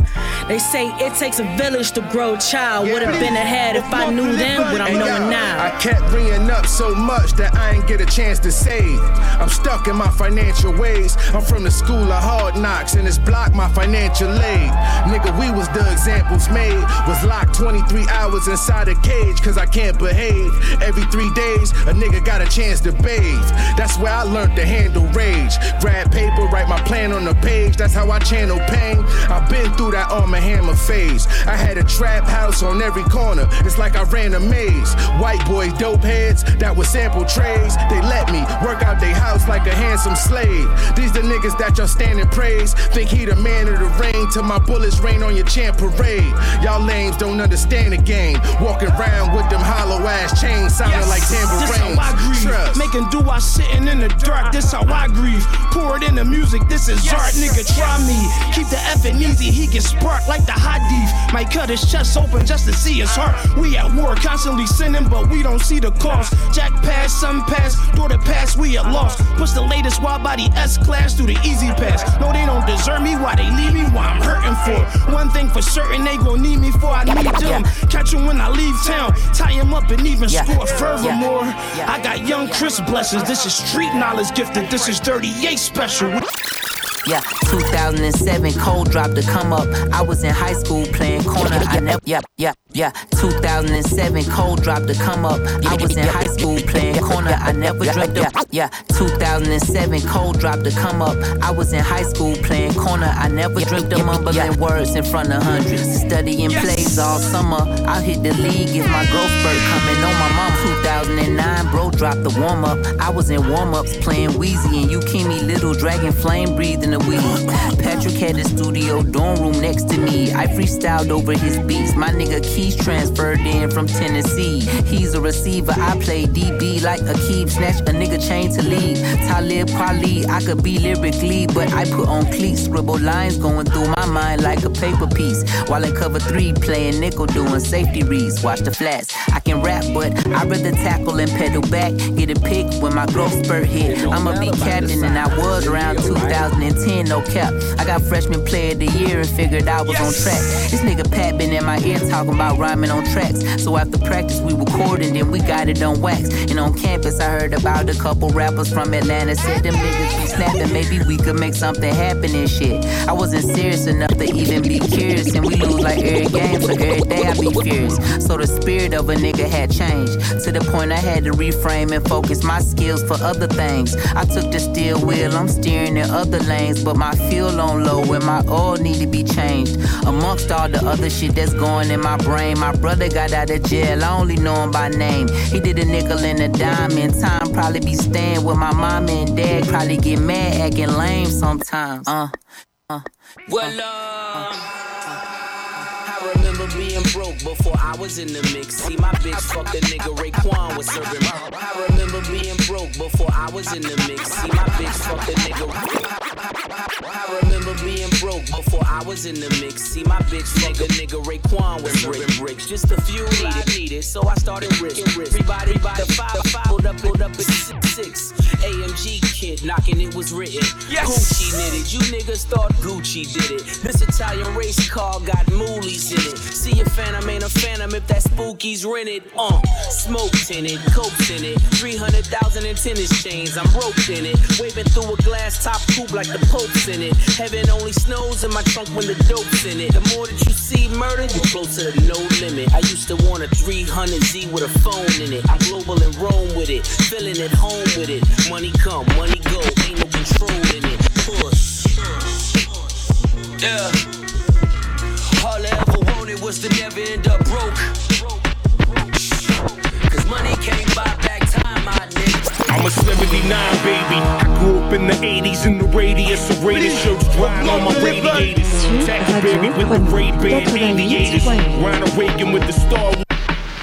They say it takes a village to grow a child. Would have been ahead if I knew then what I'm knowing now. I kept bringing up so much that I ain't get a chance to save. I'm stuck in my financial ways. I'm from the school of hard knocks, and it's blocked my financial aid. Nigga, we was the examples made. Was locked 23 hours inside a cage, cause I can't behave. Every three days, a nigga got a chance to bathe. That's where I learned to handle rage. Grab paper, write my plan on the page. That's how I channel pain. I've been through that arm and hammer phase. I had a trap house on every corner. It's like I ran a maze. White boys, dope heads that would sample trays. They let me work out their house like a handsome slave. These the niggas that y'all stand in praise. Think he the man of the rain till my bullets rain on your champ parade. Y'all lames don't understand the game. Walking around with them hollow ass chains sounding like This tambourines. how I grieve. Trust. Making do I sitting in the dark. This how I grieve. Pour it in the music. This is art, nigga. Try me. Keep the effing easy. He get sparked like the hot Hadith. Might cut his chest open just to see his heart. Uh-huh. We at war, constantly sinning, but we don't see the cost. Uh-huh. Jack pass, sun pass, daughter pass. We at uh-huh. lost. Push the latest wide body S class through the easy pass. No, they don't deserve me. Why they leave me? Why I'm hurting for? One thing for certain, they gon' need me for I need them. Catch 'em when I leave town. tie 'em up and even Yeah. score furthermore. Yeah. I got young Chris blessings. This is street knowledge gifted. This is 38 special. Yeah, 2007, cold drop to come up. I was in high school playing corner. I never, yeah, yeah, yeah. 2007, cold drop to come up. I was in high school playing corner. I never dreamt of, yeah. 2007, cold drop to come up. I was in high school playing corner. I never dreamt of mumbling words in front of hundreds. Studying plays all summer. I hit the league if my growth spurt coming on my mom. 2009, bro dropped the warm up. I was in warm ups playing Wheezy and you me little dragon flame breathing the weed. Patrick had the studio dorm room next to me. I freestyled over his beats. My nigga Keys transferred in from Tennessee. He's a receiver. I play DB like a keep. Snatch a nigga chain to leave. Talib Kweli, I could be lyrically, but I put on cleats. Scribble lines going through my mind like a paper piece. While in cover three, playing nickel, doing safety reads. Watch the flats. I can rap, but I'd rather tackle and pedal back. Get a pick when my growth spurt hit. I'ma be captain, and I was around 2010, no cap. I got freshman player of the year and figured I was on track. This nigga Pat been in my ear talking about rhyming on tracks. So after practice, we recorded, then we got it on wax. And on campus, I heard about a couple rappers from Atlanta. Said them niggas be snapping, maybe we could make something happen and shit. I wasn't serious enough to even be curious, and we lose like every game, so every day I be furious. So the spirit of a nigga had changed to the point I had to reframe and focus my skills for other things. I took the steel wheel, I'm steering in other lanes, but my fuel on low and my oil need to be changed. Amongst all the other shit that's going in my brain, my brother got out of jail, I only know him by name. He did a nickel and a in time probably be staying with my mom and dad, probably get mad acting lame sometimes. Uh, uh. Well, uh, remember being broke before I was in the mix. See, my bitch fucked a nigga Raekwon was serving. I remember being broke before I was in the mix. See, my bitch fucked a nigga. I remember being broke before I was in the mix. See, my bitch fucked a nigga Raekwon was serving bricks. Just a few I needed, so I started risk. Everybody by the five, the five, pulled up, pulled up at Knocking it was written. Gucci knitted. You niggas thought Gucci did it. This Italian race car got moolies in it. See a phantom ain't a phantom if that spooky's rented. Uh, smoke tinted, cokes in it. 300,000 in tennis chains. I'm roped in it. Waving through a glass top coupe like the Pope's in it. Heaven only snows in my trunk when the dope's in it. The more that you see murder, you closer to no limit. I used to want a 300Z with a phone in it. I'm global in Rome with it. Feeling at home with it. Money come, money go. Ain't no control in it. Push. Yeah. All I ever wanted was to never end up broke. Cause money can't buy back time, my nigga. I'm a 79 baby. I grew up in the 80s in the radius of Raiders shirts drying on my radiators. Tackleberry with the Ray Ban aviators. Ronald Reagan with the Star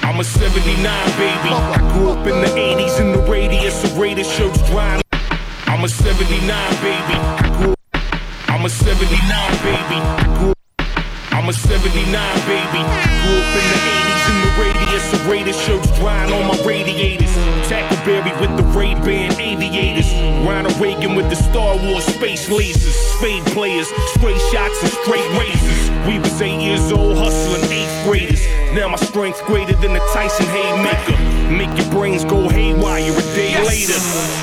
I'm a 79 baby. I grew up in the 80s in the radius of Raiders shirts drying. I'm a 79 baby. I'm a 79 baby. I'm a 79 baby. Grew up in the 80s in the radius of Raiders shirts drying on my radiators. Tackleberry with the Ray Ban aviators. Ronald Reagan with the Star Wars space lasers. Spade players, straight shots and straight razors. We was eight years old hustling eighth graders. Now my strength greater than the Tyson Haymaker. Make your brains go haywire a day later.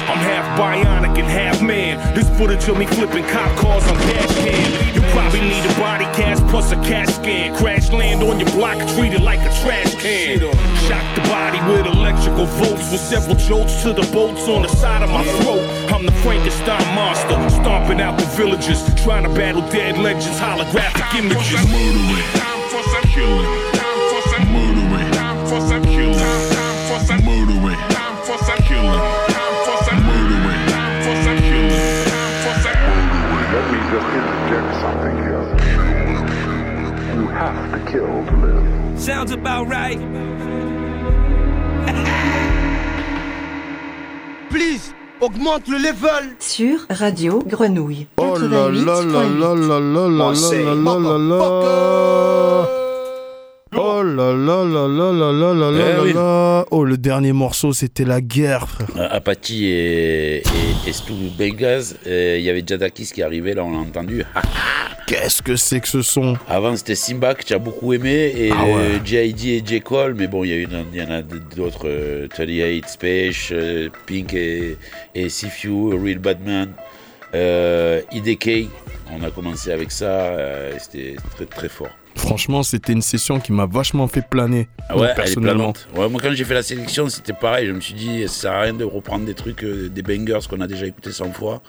I'm half bionic and half man. This footage of me flipping cop cars on dash cam. You probably need a body cast plus a CAT scan. Crash land on your block, treat it like a trash can. Shock the body with electrical volts with several jolts to the bolts on the side of my throat. I'm the Frankenstein monster, stomping out the villages, trying to battle dead legends, holographic images. Murdering. Time for some killing. Time for some murdering. Time for some killing. Time for some murdering. Time for some killing. Time for some murdering. Time for some killing. Time for some murdering. Let me just interject something here. You have to kill to live. Sounds about right. Augmente le level. Sur Radio Grenouille. Oh là là là là là là là là là là là Oh là là là là là là là Eh là oui. là Oh le dernier morceau c'était la guerre. Euh, Apathy et, et, et Stu Bengaz, euh, il y avait Jadakis qui arrivait, là on l'a entendu. (laughs) Qu'est-ce que c'est que ce son? Avant c'était Simba que tu as beaucoup aimé, et Ah ouais. euh, J.I.D. et J. Cole, mais bon, il y, en a d'autres, euh, 38, Space, euh, Pink et, et Sifu, Real Badman, euh, IDK, on a commencé avec ça, euh, c'était très très fort. Franchement c'était une session qui m'a vachement fait planer. Ah moi, ouais, elle est personnellement. Ouais, moi quand j'ai fait la sélection, c'était pareil. Je me suis dit, ça sert à rien de reprendre des trucs, euh, des bangers qu'on a déjà écoutés 100 fois.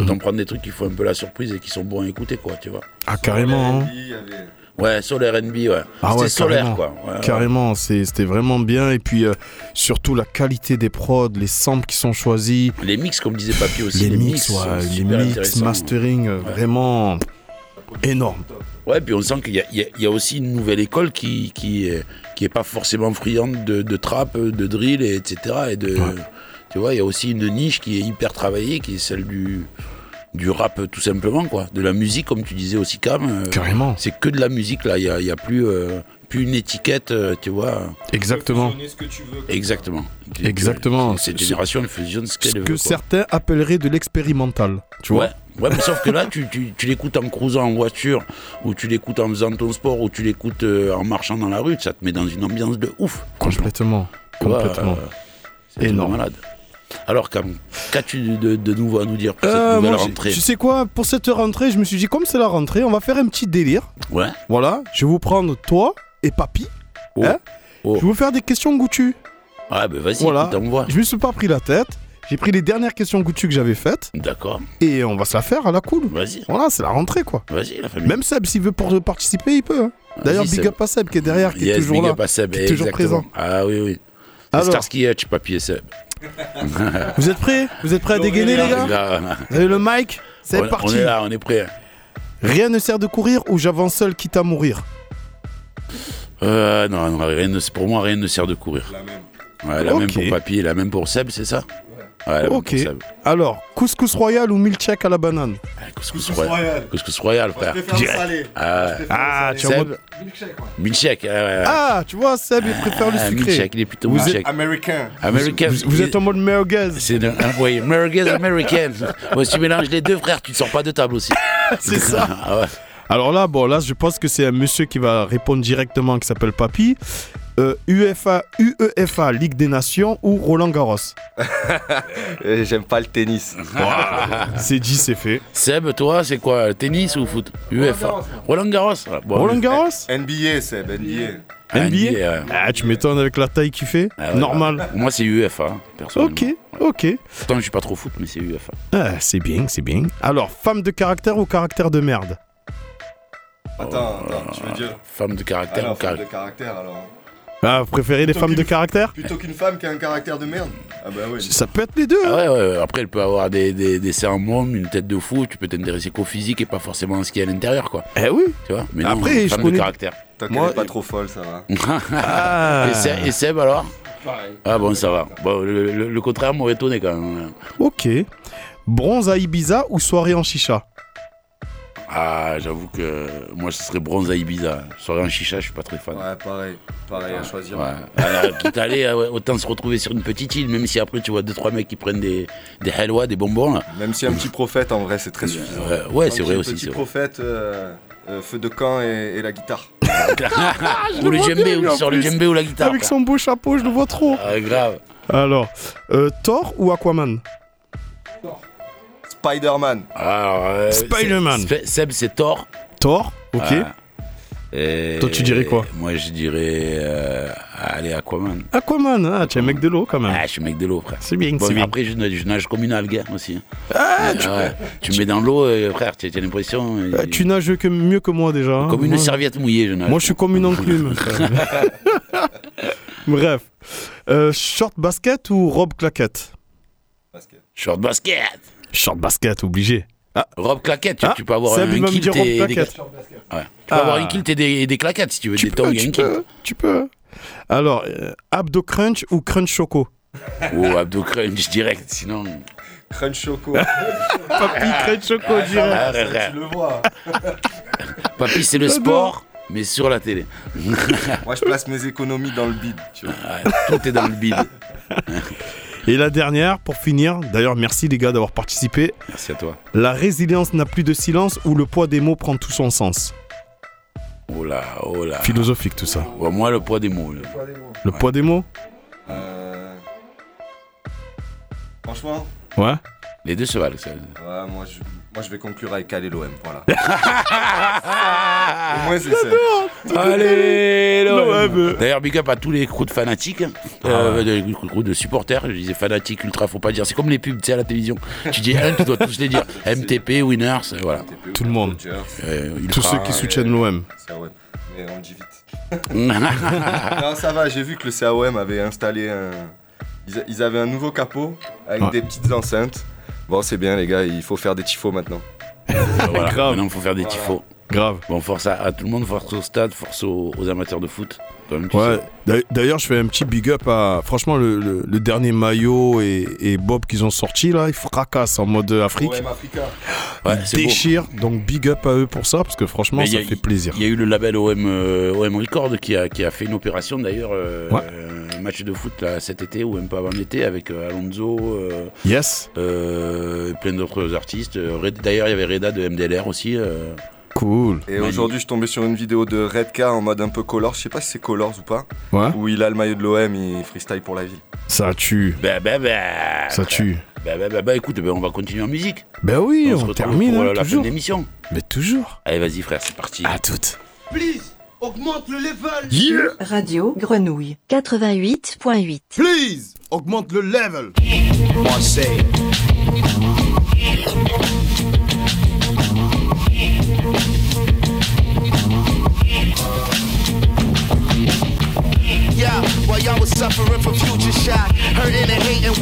D'en prendre des trucs qui font un peu la surprise et qui sont bons à écouter, quoi, tu vois. Ah carrément. hein. Ouais, Soul R&B, ouais. Ah c'était ouais, solaire, carrément. quoi. Ouais, ouais. carrément, c'est- c'était vraiment bien. Et puis, euh, surtout la qualité des prods, les samples qui sont choisis. Les mix, comme disait Papy aussi. Les, les mix, mix ouais, les mix, mastering, euh, vraiment énorme. Ouais, puis on sent qu'il y, y y a aussi une nouvelle école qui, qui, qui est pas forcément friande de, de trap, de drill, et etc. Et de, Tu vois, il y a aussi une niche qui est hyper travaillée, qui est celle du, du rap tout simplement, quoi. De la musique, comme tu disais aussi, Cam. euh, Carrément. C'est que de la musique, là. Il n'y a, y a plus, euh, plus une étiquette, euh, tu vois. Exactement. Exactement. Exactement. Cette Ce- génération, elle fusionne ce Ce qu'elle veut. que quoi. certains appelleraient de l'expérimental. Tu vois Ouais, ouais, mais sauf que là, tu, tu, tu l'écoutes en cruisant en voiture, ou tu l'écoutes en faisant ton sport, ou tu l'écoutes euh, en marchant dans la rue, ça te met dans une ambiance de ouf. Complètement. Complètement. euh, c'est Énorme. malade. Alors, Cam, qu'as-tu de, de nouveau à nous dire pour cette Euh, nouvelle moi, rentrée Tu sais quoi Pour cette rentrée, je me suis dit, comme c'est la rentrée, on va faire un petit délire. Ouais. Voilà, je vais vous prendre toi et Papy. hein Je vais vous faire des questions goûtues. Ah, ben vas-y, Voilà. Je me suis pas pris la tête. J'ai pris les dernières questions goûtues que j'avais faites. D'accord. Et on va se la faire à la cool. Vas-y. Voilà, c'est la rentrée quoi. Vas-y, la famille. Même Seb, s'il veut pour participer, il peut. hein. D'ailleurs, big up à Seb qui est derrière, qui est toujours big là. up à Seb, qui est toujours présent. Ah oui, oui. Alors. Starsky Hutch, Papy et Seb. (laughs) Vous êtes prêts? Vous êtes prêts à dégainer, les gars? Là, Vous avez le mic? C'est parti. On est là, on est prêt. Rien ne sert de courir ou j'avance seul quitte à mourir. Euh, non, non, rien ne- pour moi, rien ne sert de courir. La même. Ouais, la Ok. même pour Papy et la même pour Seb, c'est ça? Ouais, Ok. Alors, couscous royal ou milkshake à la banane? Couscous Couscous royal. royal. Couscous royal, frère. le salé. Ah, Ah, le tu es en Seb. mode. Milkshake. ouais, ouais, ouais. Ah, tu vois, Seb, il préfère le Ah, sucré. milkshake, il est plutôt Vous êtes- milkshake. Américain. American. Vous, vous êtes en mode merguez. C'est un, un- oui, merguez américaine. (laughs) Moi, si tu mélanges les deux, frère, tu ne sors pas de table aussi. C'est ça. (laughs) Ah ouais. Alors là, bon, là, je pense que c'est un monsieur qui va répondre directement qui s'appelle Papy. Euh, UFA, UEFA, Ligue des Nations ou Roland Garros? (laughs) Euh, J'aime pas le tennis. C'est dit, c'est fait. Seb, toi, c'est quoi Tennis ou foot? UEFA. Roland Garros? Ah, bon, Roland Garros? NBA, Seb, NBA. NBA, NBA ouais. Ah, tu m'étonnes avec la taille qu'il fait? Ah ouais, Normal. Moi, c'est UEFA, personnellement. Ok, ok. Pourtant, je suis pas trop foot, mais c'est UEFA. Ah, c'est bien, c'est bien. Alors, femme de caractère ou caractère de merde? Attends, attends, tu veux dire Femme de caractère non, ou femme de caractère caractère alors. Ah, vous préférez les Plutôt femmes de caractère Plutôt qu'une femme qui a un caractère de merde Ah bah oui. Ça peut être les deux. hein. Ah ouais, ouais, ouais. Après, elle peut avoir des, des, des seins mômes, une tête de fou. Tu peux t'intéresser qu'au physique et pas forcément à ce qu'il y a à l'intérieur, quoi. Eh oui. Tu vois Mais non, Après, je femme connais- de caractère. Tant Moi- est pas trop folle, ça va. Ah. (laughs) et, Seb, et Seb, alors Ah bon, ça va. Bon, le, le- le contraire m'aurait étonné quand même. Ok. Bronze à Ibiza ou soirée en chicha? Ah, j'avoue que moi, ce serait bronze à Ibiza. Soirée en chicha, je suis pas très fan. Ouais, pareil. Pareil à choisir. Ouais. Alors, quitte à aller, euh, autant se retrouver sur une petite île, même si après tu vois deux trois mecs qui prennent des, des halwa, des bonbons. Là. Même si un petit prophète, en vrai, c'est très suffisant. Euh, ouais, c'est Un vrai petit- aussi. Petit c'est vrai. prophète, euh, euh, feu de camp et, et la guitare. (laughs) ou le djembé, bien, ou sur le djembé ou la guitare. Avec son beau chapeau, je le vois trop. Ah, grave. Alors, euh, Thor ou Aquaman? Spider-Man. Alors, euh, Spider-Man. Seb, c'est Thor. Thor, ok. Ah. Et- Toi, tu dirais quoi Moi, je dirais. Euh, allez, Aquaman. Aquaman, ah, tu es un mec de l'eau quand même. Ah, je suis mec de l'eau, frère. C'est bien, Bon, c'est bien. après, je, nage- je nage comme une algue hein, aussi. Ah, Ouais, tu, ouais. Tu mets dans l'eau, euh, frère, tu as l'impression. euh, euh, tu nages que mieux que moi déjà. hein. Comme une Moi- serviette mouillée, je nage. Moi, je suis comme une enclume. (laughs) (laughs) Bref. Euh, short basket ou robe claquette? Short basket. Short basket, obligé. Ah, Robe claquette, tu, Ah, tu peux avoir un me kilt et des... claquette. Ouais. Tu peux Ah. avoir une kilt et des, des claquettes si tu veux, tu des tongs peux, tu un peux, tu peux. Alors, euh, abdo crunch ou crunch choco? Ou abdo crunch direct, sinon. Crunch Choco. (laughs) Papy crunch choco Ah, direct. tu le vois. (laughs) Papy, c'est le sport, mais sur la télé. Moi, je place mes économies dans le bide. Tu vois. Ouais, Tout est dans le bide. (laughs) Et la dernière, pour finir, d'ailleurs, merci les gars d'avoir participé. Merci à toi. La résilience n'a plus de silence ou le poids des mots prend tout son sens. Oh là, oh là. Philosophique tout ça. Ouais, moi, le poids des mots. là. Le poids des mots Euh, Franchement, Ouais. Les deux se valent. ça. ouais, moi, je... moi, je vais conclure avec Allez l'OM. Voilà. (laughs) Au moins, c'est ça. Allez, l'OM. D'ailleurs, big up à tous les crews de fanatiques, hein. euh, les crews de supporters. Je disais fanatiques, ultra, faut pas dire. C'est comme les pubs, tu sais, à la télévision. Tu dis un, tu dois tous les dire. (laughs) MTP, Winners, euh, voilà. Tout le monde. Euh, Tous ceux qui soutiennent l'OM. Mais on dit vite. (laughs) non, ça va, j'ai vu que le CAOM avait installé un. Ils, avaient un nouveau capot avec Ouais. des petites enceintes. Bon, c'est bien, les gars, il faut faire des tifos maintenant. voilà. Grave. Maintenant, il faut faire des Voilà. tifos. Grave. Bon, force à, à tout le monde, force au stade, force aux, aux amateurs de foot. Ouais. D'ailleurs, je fais un petit big up à. Franchement, le, le- le dernier maillot et, et Bob qu'ils ont sorti là, ils fracassent en mode Afrique. OM Africa. Ouais, déchirent. Donc, big up à eux pour ça, parce que franchement, Mais ça a- fait plaisir. Il y a eu le label OM, euh, OM Record qui a, qui a fait une opération d'ailleurs, euh, Ouais. un match de foot là, cet été ou même pas avant l'été avec euh, Alonso, euh, Yes. euh, et plein d'autres artistes. D'ailleurs, il y avait Reda de MDLR aussi. Cool. Et aujourd'hui, je suis tombé sur une vidéo de Redka en mode un peu color. Je sais pas si c'est colors ou pas. Ouais. Où il a le maillot de l'OM, il freestyle pour la ville. Ça tue. Bah, bah, bah, Ça tue. Bah, bah, bah, bah, écoute, bah, on va continuer en musique. Ben oui, se on, retrouve termine, pour hein, euh, la fin toujours. de l'émission. Mais toujours. Allez, vas-y, frère, c'est parti. À toutes. Please, augmente le level. Radio Grenouille 88.8. Please, augmente le level. Yeah,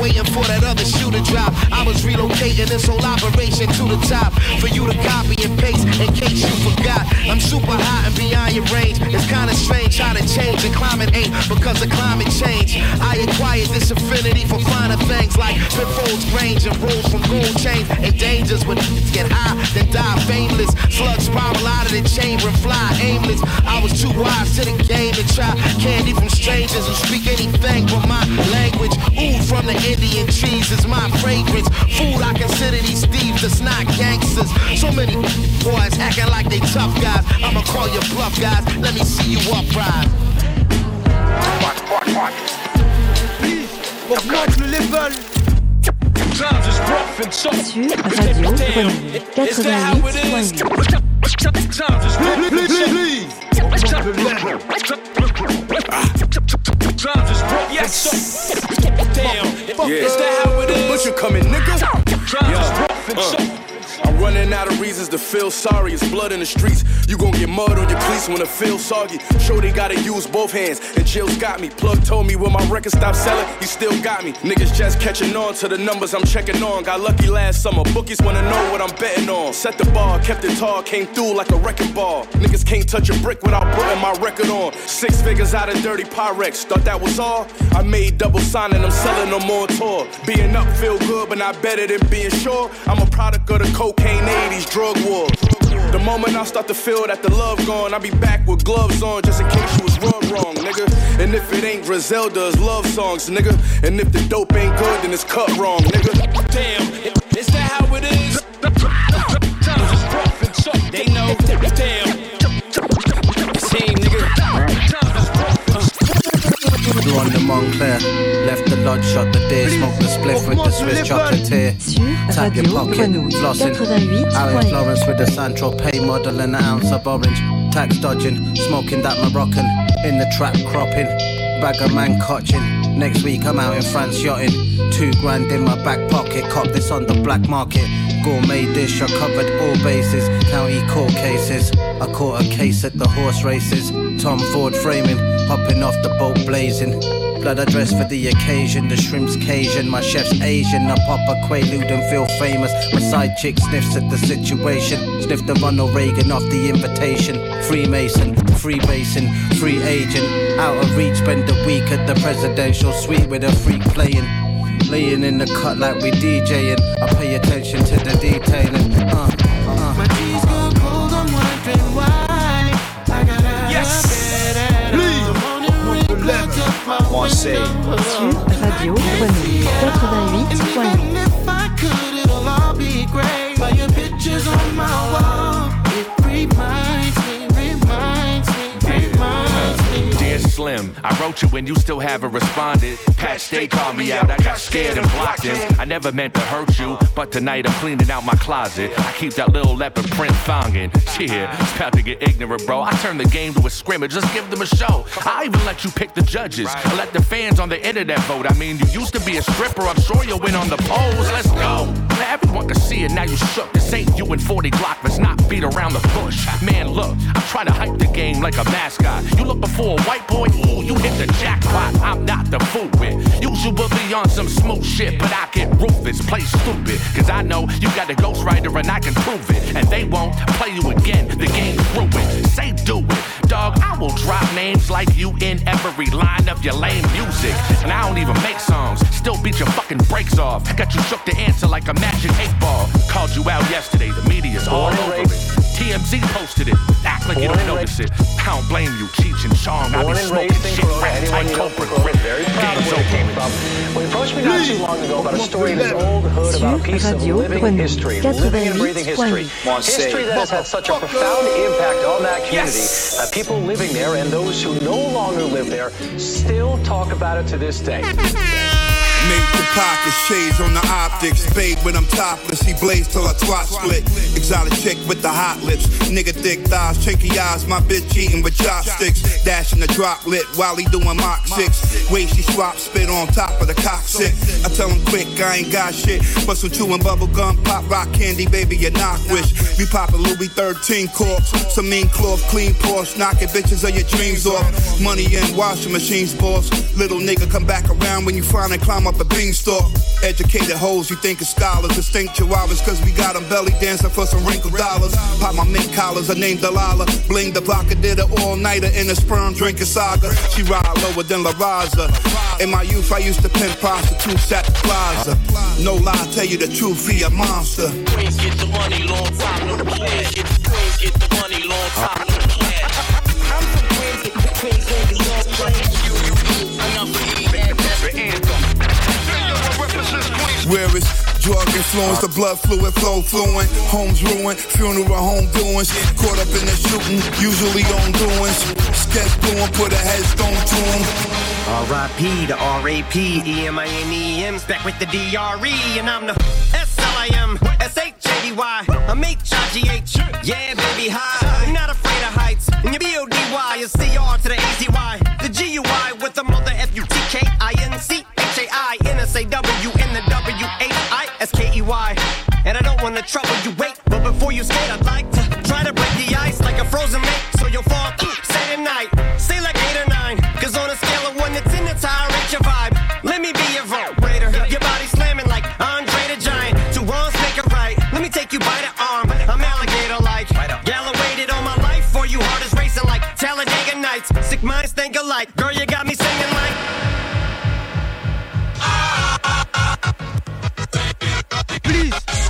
waiting for that other shoe to drop. I was relocating this whole operation to the top for you to copy and paste in case you forgot. I'm super hot and beyond your range. It's kinda strange how to change and climate ain't because of climate change. I acquired this affinity for finer things like pitfalls, range, and rules from gold chains and dangers when get high, then die fameless. Slugs spiral out of the chamber and fly aimless. I was too wise to the game to try candy from strangers who speak anything but my language. Ooh, from the Indian trees is my fragrance. Food, I consider these thieves that's not gangsters. So many boys acting like they tough guys. I'ma call you bluff, guys. Let me see you uprise. Augmente le level. Times is rough and so Sur Radio Grenouille 88.8. Times is rough and so Times is rough and so Damn, is that how it is? Butcher coming, nigga. Times is rough and uh. so I'm running out of reasons to feel sorry. It's blood in the streets. You gon' get mud on your cleats when it feels soggy. Show they gotta use both hands, and Jill's got me. Plug told me when my record stopped selling, he still got me. Niggas just catching on to the numbers I'm checking on. Got lucky last summer. Bookies wanna know what I'm betting on. Set the bar, kept it tall, came through like a wrecking ball. Niggas can't touch a brick without putting my record on. Six figures out of dirty Pyrex. Thought that was all. I made double signing, I'm selling them on tour. Being up feel good, but not better than being sure. I'm a product of the cocaine 80s drug war. The moment I start to feel that the love gone, I'll be back with gloves on just in case you was rubbed wrong, nigga. And if it ain't Griselda's love songs, nigga. And if the dope ain't good, then it's cut wrong, nigga. Damn, is that how it is? They know, damn so on the Montclair. Left the lodge shot the day. Smoked the spliff with the Swiss chocolatier. Sur Tap your Radio pocket, Grenouille flossing. Out in Florence with the Santro pay model and an ounce of orange. Tax dodging, smoking that Moroccan. In the trap cropping, bag of man cotching. Next week I'm out in France yachting. Two grand in my back pocket, cop this on the black market. Gourmet dish, I covered all bases. County court cases. I caught a case at the horse races. Tom Ford framing, hopping off the boat blazing. Blood I dress for the occasion, the shrimp's Cajun, my chef's Asian. I pop a quaalude and feel famous. My side chick sniffs at the situation. Sniff the Ronald Reagan off the invitation. Freemason, freemason, free agent. Out of reach, spend a week at the presidential suite with a freak playing. Laying in the cut like we DJing. I pay attention to the detailing. Uh, up my Marseille. Sur Radio Grenouille 88.8. Slim, I wrote you when you still haven't responded. Patch, they called me out, I got scared and blocked him. I never meant to hurt you, but tonight I'm cleaning out my closet. I keep that little leopard print thongin. Yeah, it's about to get ignorant, bro. I turn the game to a scrimmage, just give them a show. I even let you pick the judges. I let the fans on the internet vote. I mean, you used to be a stripper, I'm sure you'll win on the polls. Let's go. Everyone can see it, now you shook. This ain't you and 40 Glock, let's not beat around the bush. Man, look, I'm trying to hype the game like a mascot. You look before a white boy, ooh, you hit the jackpot. I'm not the fool with. Usually be on some smooth shit, but I get ruthless, play stupid. Cause I know you got a ghostwriter and I can prove it. And they won't play you again, the game's ruined. Say do it. Dog, I will drop names like you in every line of your lame music. And I don't even make songs, still beat your fucking brakes off. Got you shook to answer like a magic eight ball. Called you out yesterday, the media's all over it. TMZ posted it. Act like you don't notice it. I don't blame you, Cheech and Chong. I be Born and smoking raised in shit, Corona, rap anyone tight you know Cobra from Corona grip. is very proud of Game's where they came over. Well, approached me not too long ago about a story in his old hood about a piece of Radio living Grenouille history, living and breathing history. History that has had such a profound impact on that community that people living there and those who no longer live there still talk about it to this day. (laughs) Major pockets, shades on the optics. Babe, when I'm topless, he blaze till I twat split. Exotic chick with the hot lips. Nigga thick thighs, chinky eyes. My bitch eating with chopsticks. Dashing the drop lit while he doing Mach 6. Way she swap spit on top of the cockpit. I tell him quick, I ain't got shit. But chewing bubble gum, pop rock candy, baby, you knock wish. We poppin' Louis 13 corks. Some mean cloth, clean Porsche. Knocking bitches of your dreams off. Money in washing machines, boss. Little nigga, come back around when you finally climb up the beanstalk. Educated hoes, you think it's scholars. Distinct chihuahuas, cause we got them belly dancing for some wrinkled dollars. Pop my mint collars, her name Delilah. Bling the vodka, did it all nighter in a sperm drinking saga. She ride lower than La Raza. In my youth, I used to pimp prostitutes at the plaza. No lie, tell you the truth, he a monster. Queens get the money, long time, no. Queens get the money, long time, Where is drug influence, the blood fluid flow fluent, homes ruined, funeral home doings, caught up in the shooting, usually on doings, sketch blowing, put a headstone to him. R.I.P. to R.A.P. E-M-I-N-E-M's back with the D-R-E and I'm the S-L-I-M S-H-A-D-Y I'm H-I-G-H Yeah, baby, hi. I'm not afraid of heights. And your B-O-D-Y is C-R to the W-H-I-S-K-E-Y And I don't wanna trouble you, wait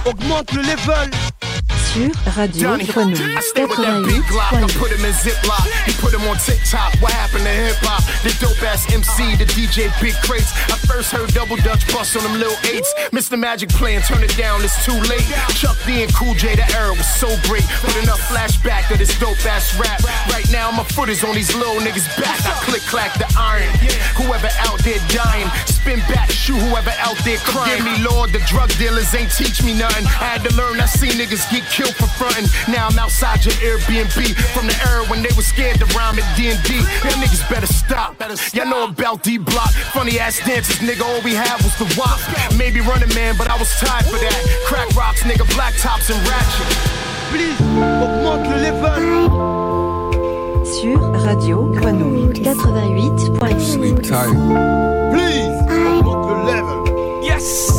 augmente le level. Sur Radio Johnny, Grenouille I stay with that big Glock. I 88.8. put him in Ziploc. He put him on TikTok. What happened to hip hop? The dope ass MC, the DJ Big Crates. I first heard Double Dutch bust on them little eights. Mr. Magic playing, turn it down, it's too late. Chuck D and Cool J, the era was so great. Put enough flashback of this dope ass rap. Right now, my foot is on these little niggas' back. I click clack the iron. Whoever out there dying, spin back, shoot whoever out there crying. Forgive me, Lord, the drug dealers ain't teach me nothing. I had to learn, I seen niggas get killed for frontin'. Now I'm outside your Airbnb from the era when they was scared to rhyme at D&D. Y'all niggas better stop. Y'all know about D-Block. Funny ass dances, nigga, all we had was the wop. Maybe running man, but I was tired for that. Crack rocks, nigga, black tops and ratchet. Please, augmente le level. Sur Radio Grenouille 88.8. Please, augmente le level. Yes!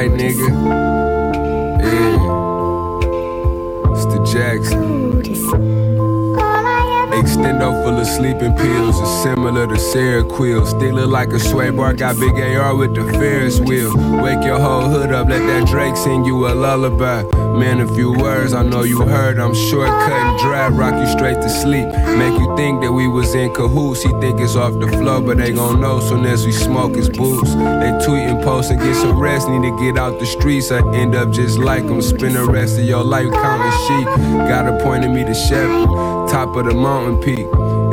Night nigga. Yeah. It's the Jackson. Extendo full of sleeping pills is similar to Seroquel. Still look like a sway bar, got big AR with the Ferris wheel. Wake your whole hood up, let that Drake sing you a lullaby. Man, a few words I know you heard. I'm shortcut and dry, rock you straight to sleep. Make you think that we was in cahoots. He think it's off the floor, but they gon' know soon as we smoke his boots. They tweet and post and get some rest. Need to get out the streets. I end up just like them. Spend the rest of your life counting sheep. Got appointed me to shepherd, top of the mountain peak.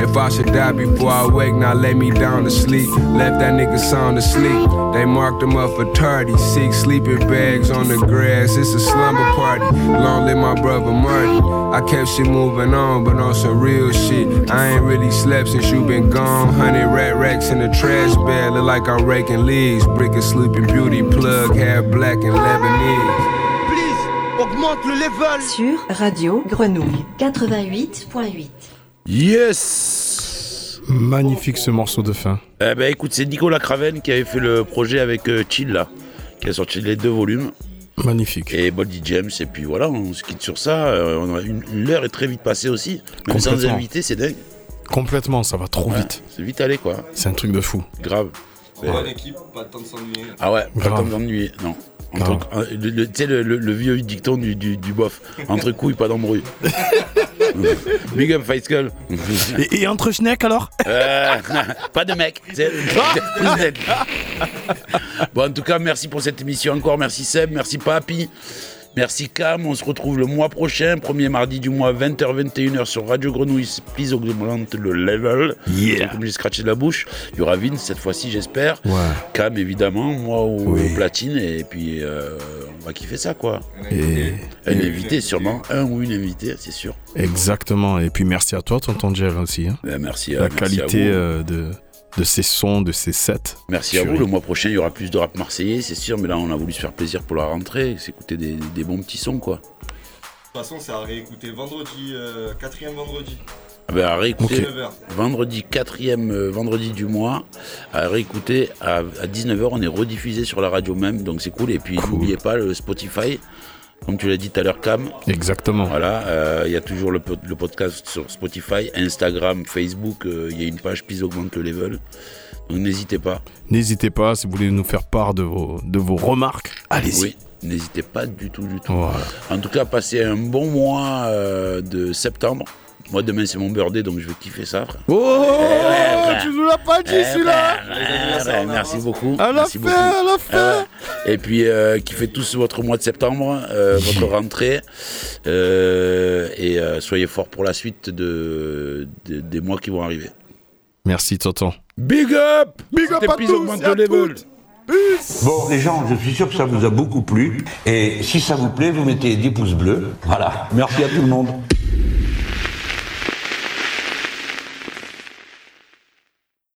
If I should die before I wake, now lay me down to sleep. Left that nigga sound asleep. They marked him up for tardy. Six sleeping bags on the grass. It's a slumber party. Long live my brother Marty. I kept shit moving on, but on some real shit. I ain't really slept since you been gone. Hundred rat racks in the trash bag. Look like I'm raking leaves. Brick a sleeping beauty plug. Hair black and Lebanese. Please, augmente le level. Sur Radio Grenouille 88.8. Yes Magnifique ce morceau de fin. Eh ben écoute, c'est Nicolas Craven qui avait fait le projet avec euh, Chill là, qui a sorti les deux volumes. Magnifique. Et Body James, et puis voilà, on se quitte sur ça. euh, on a une, une heure est très vite passée aussi. Même sans invité, c'est dingue. Complètement, ça va trop Ouais, vite. C'est vite allé quoi. C'est un truc de fou. Grave. Pour Ouais. pas de temps de s'ennuyer. Ah ouais, pas le Grave. temps de m'ennuyer, non. Euh, Tu sais, le, le- le vieux dicton du, du, du bof. Entre couilles, pas d'embrouille. (laughs) (laughs) Big up, Fight Skull. Et, et entre Schneck alors Euh, (laughs) pas de mec. d'aide. (laughs) bon, en tout cas, merci pour cette émission encore. Merci Seb, merci Papi. Merci Cam, on se retrouve le mois prochain, premier mardi du mois, 20h-21h sur Radio Grenouille. Please augmente le level. Yeah. Comme j'ai scratché de la bouche. Il y aura Vince cette fois-ci, j'espère. Ouais. Cam, évidemment, moi au, Oui. platine. Et puis, euh, on va kiffer ça, quoi. Et, Un et- invité, sûrement. Un ou une invitée, c'est sûr. Exactement. Et puis merci à toi, tonton Jerry aussi. hein. Ben, merci à La merci à qualité vous. euh, de, de ces sons, de ces sets. Merci à vous. Le mois prochain, il y aura plus de rap marseillais, c'est sûr. Mais là, on a voulu se faire plaisir pour la rentrée, s'écouter des, des bons petits sons, quoi. façon, c'est à réécouter vendredi, euh, quatrième vendredi. Ah ben, à réécouter Ok. 19h. vendredi 4e vendredi du mois, à réécouter à, 19h, on est rediffusé sur la radio même, donc c'est cool. Et puis n'oubliez pas le Spotify, comme tu l'as dit tout à l'heure, Cam. Exactement. Voilà, euh, il y a toujours le, po- le podcast sur Spotify, Instagram, Facebook, euh, il y a une page Puis augmente le level. Donc n'hésitez pas. N'hésitez pas, si vous voulez nous faire part de vos, de vos remarques, allez-y. Oui, n'hésitez pas du tout, du tout. Voilà. En tout cas, passez un bon mois euh, de septembre. Moi, demain, c'est mon birthday, donc je vais kiffer ça. frère. Oh, frère. tu nous l'as pas dit Eh, celui-là ouais, merci beaucoup. À la merci fin, beaucoup. à la fin. Euh, et puis, euh, kiffez tous votre mois de septembre, euh, votre (laughs) rentrée. euh, et euh, soyez forts pour la suite de, de- des mois qui vont arriver. Merci, tonton. Big up Big up C'était à tous et à le level. Bon, les gens, je suis sûr que ça vous a beaucoup plu. Et si ça vous plaît, vous mettez 10 pouces bleus. Voilà. Merci à tout le monde.